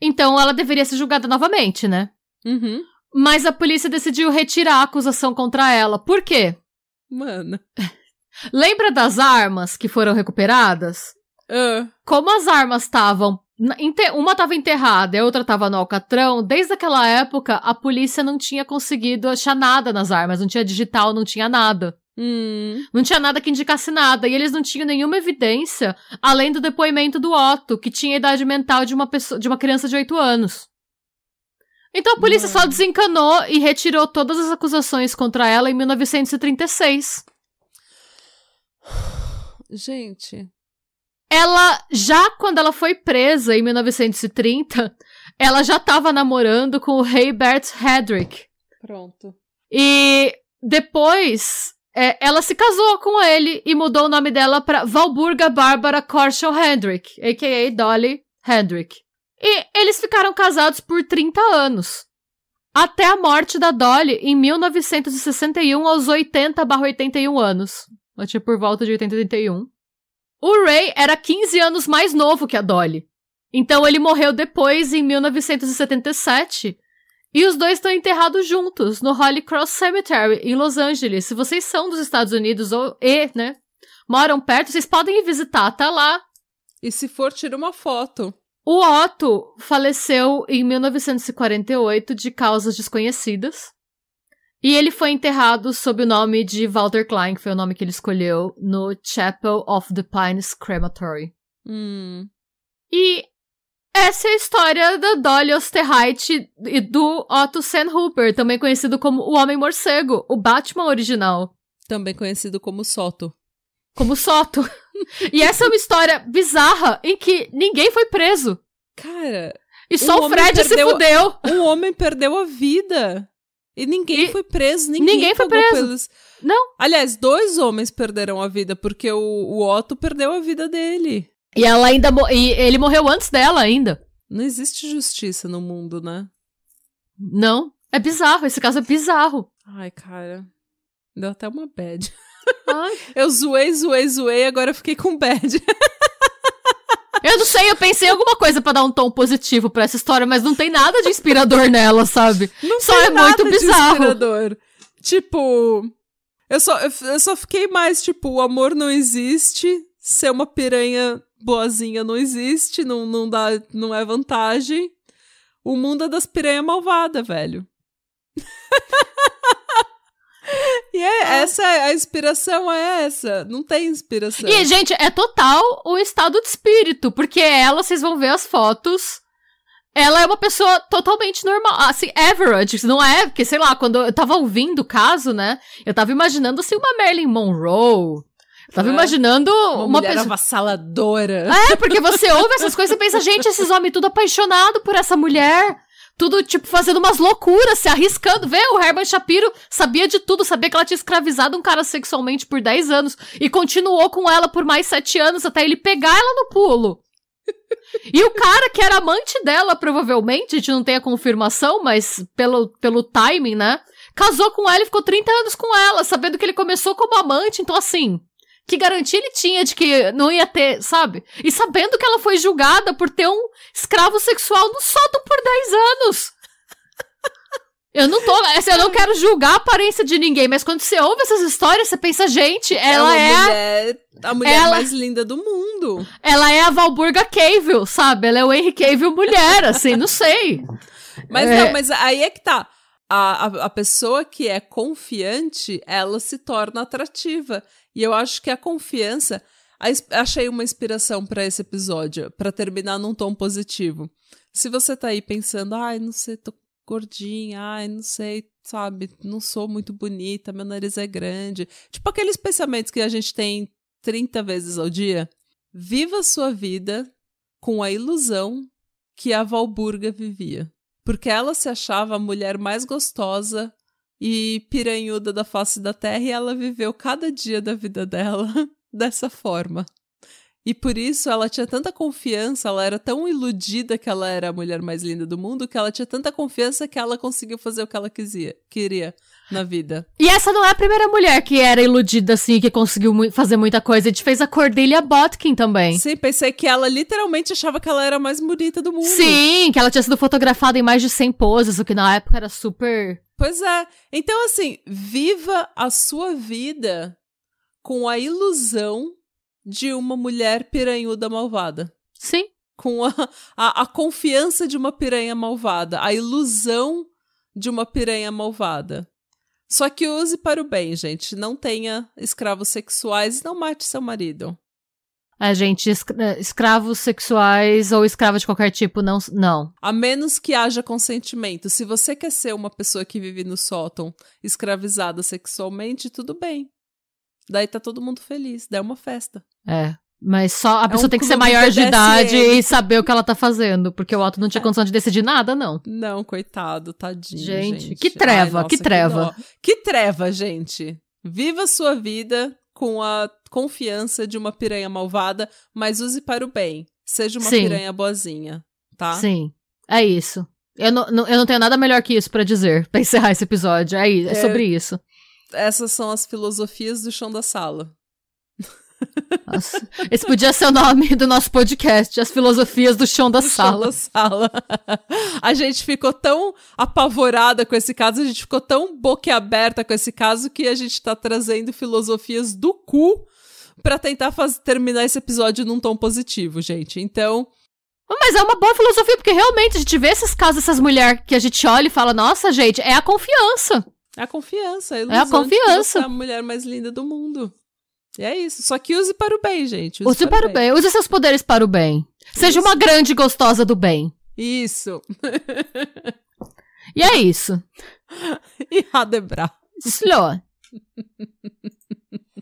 Então ela deveria ser julgada novamente, né? Uhum. Mas a polícia decidiu retirar a acusação contra ela. Por quê? Mano. Lembra das armas que foram recuperadas? Ah, Como as armas estavam. Uma estava enterrada e a outra estava no alcatrão, desde aquela época a polícia não tinha conseguido achar nada nas armas, não tinha digital, não tinha nada. Hum, Não tinha nada que indicasse nada, e eles não tinham nenhuma evidência além do depoimento do Otto, que tinha a idade mental de uma pessoa, de uma criança de 8 anos. Então a polícia só Mano. desencanou e retirou todas as acusações contra ela em 1936. gente. Ela já quando ela foi presa em 1930, ela já estava namorando com o rei Bert Hedrick. Pronto. E depois é, ela se casou com ele e mudou o nome dela para Valburga Bárbara Korshel Hendrick, a.k.a. Dolly Hendrick. E eles ficaram casados por 30 anos. Até a morte da Dolly em 1961, aos 80 81 anos. Ela tinha por volta de 80 81. O Ray era 15 anos mais novo que a Dolly. Então ele morreu depois, em 1977, e os dois estão enterrados juntos no Holy Cross Cemetery, em Los Angeles. Se vocês são dos Estados Unidos ou, e, né, moram perto, vocês podem ir visitar, tá lá. E se for, tira uma foto. O Otto faleceu em 1948 de causas desconhecidas. E ele foi enterrado sob o nome de Walter Klein, que foi o nome que ele escolheu, no Chapel of the Pines Crematory. Hum. E essa é a história da Dolly Osterreich e do Otto Sandhuber, também conhecido como o Homem-Morcego, o Batman original, Também conhecido como Soto. como Soto. e essa é uma história bizarra em que ninguém foi preso. Cara, E O só o homem Fred se perdeu- fudeu. um homem perdeu a vida. E ninguém E- foi preso. Ninguém, ninguém foi preso. Pelos... Não. Aliás, dois homens perderam a vida, porque o, o Otto perdeu a vida dele. E ela ainda e ele morreu antes dela ainda. Não existe justiça no mundo, né? Não. É bizarro, esse caso é bizarro. Ai, cara. Deu até uma bad. Ai. Eu zoei, zoei, zoei, agora eu fiquei com bad. Eu não sei, eu pensei em alguma coisa pra dar um tom positivo pra essa história, mas não tem nada de inspirador nela, sabe? Não Só tem é nada muito de bizarro. inspirador. Tipo, eu só, eu só fiquei mais, tipo, o amor não existe, ser uma piranha boazinha não existe, não, não, dá, não é vantagem. O mundo é das piranhas malvadas, velho. e é, essa, é- a inspiração é essa. Não tem inspiração. E, gente, é total o estado de espírito, porque ela, vocês vão ver as fotos. Ela é uma pessoa totalmente normal, assim, average, não é? Porque, sei lá, quando eu tava ouvindo o caso, né? Eu tava imaginando, assim, uma Marilyn Monroe. Tava É. imaginando uma, uma, mulher pessoa. avassaladora. É, porque você ouve essas coisas e pensa, gente, esses homens tudo apaixonado por essa mulher. Tudo, tipo, fazendo umas loucuras, se arriscando. Vê, o Herman Shapiro sabia de tudo, sabia que ela tinha escravizado um cara sexualmente por 10 anos e continuou com ela por mais 7 anos até ele pegar ela no pulo. E o cara que era amante dela, provavelmente, a gente não tem a confirmação, mas pelo, pelo timing, né? Casou com ela e ficou 30 anos com ela, sabendo que ele começou como amante, então assim. Que garantia ele tinha de que não ia ter, sabe? E sabendo que ela foi julgada por ter um escravo sexual no sótão por 10 anos. Eu não tô. Assim, eu não quero julgar a aparência de ninguém, mas quando você ouve essas histórias, você pensa, gente, ela é. A mulher, a mulher ela, mais linda do mundo. Ela é a Valburga Cavill, sabe? Ela é o Henry Cavill mulher, assim, não sei. Mas é... não, mas aí é que tá. A, a, a pessoa que é confiante, ela se torna atrativa. E eu acho que a confiança. Achei uma inspiração para esse episódio, para terminar num tom positivo. Se você tá aí pensando, ai, não sei, tô gordinha, ai, não sei, sabe, não sou muito bonita, meu nariz é grande. Tipo aqueles pensamentos que a gente tem 30 vezes ao dia. Viva a sua vida com a ilusão que a Valburga vivia. Porque ela se achava a mulher mais gostosa e piranhuda da face da terra e ela viveu cada dia da vida dela dessa forma. E por isso ela tinha tanta confiança, ela era tão iludida que ela era a mulher mais linda do mundo, que ela tinha tanta confiança que ela conseguiu fazer o que ela quisia, queria na vida. E essa não é a primeira mulher que era iludida assim, que conseguiu mu fazer muita coisa. A gente fez a Cordelia Botkin também. Sim, pensei que ela literalmente achava que ela era a mais bonita do mundo. Sim, que ela tinha sido fotografada em mais de 100 poses, o que na época era super. Pois é. Então, assim, viva a sua vida com a ilusão de uma mulher piranhuda malvada. Sim. Com a, a, a, confiança de uma piranha malvada, a ilusão de uma piranha malvada. Só que use para o bem, gente. Não tenha escravos sexuais e não mate seu marido. A gente, eh, escravos sexuais ou escravo de qualquer tipo, não, não. A menos que haja consentimento. Se você quer ser uma pessoa que vive no sótão escravizada sexualmente, tudo bem. Daí tá todo mundo feliz, daí é uma festa. É. Mas só a é pessoa um tem que ser maior de idade e saber o que ela tá fazendo. Porque o Otto não tinha é. condição de decidir nada, não. Não, coitado, tadinho. Gente, gente. que treva, Ai, nossa, que treva. Que, que treva, gente. Viva a sua vida com a confiança de uma piranha malvada, mas use para o bem. Seja uma Sim. piranha boazinha, tá? Sim, é isso. Eu não, não, eu não tenho nada melhor que isso para dizer, pra encerrar esse episódio. É, é, é sobre isso essas são as filosofias do chão da sala. Nossa, esse podia ser o nome do nosso podcast, As Filosofias do Chão da do Sala. Chão da sala. A gente ficou tão apavorada com esse caso, a gente ficou tão boquiaberta com esse caso que a gente tá trazendo filosofias do cu para tentar fazer, terminar esse episódio num tom positivo, gente. Então, mas é uma boa filosofia, porque realmente a gente vê esses casos, essas mulheres que a gente olha e fala, nossa, gente, é a confiança. É a confiança, a ilusão é a confiança. É a mulher mais linda do mundo. E é isso. Só que use para o bem, gente. Use, use para, para, o bem. bem. Use seus poderes para o bem. Seja isso. uma grande gostosa do bem. Isso. e é isso. E Radebra. Slow.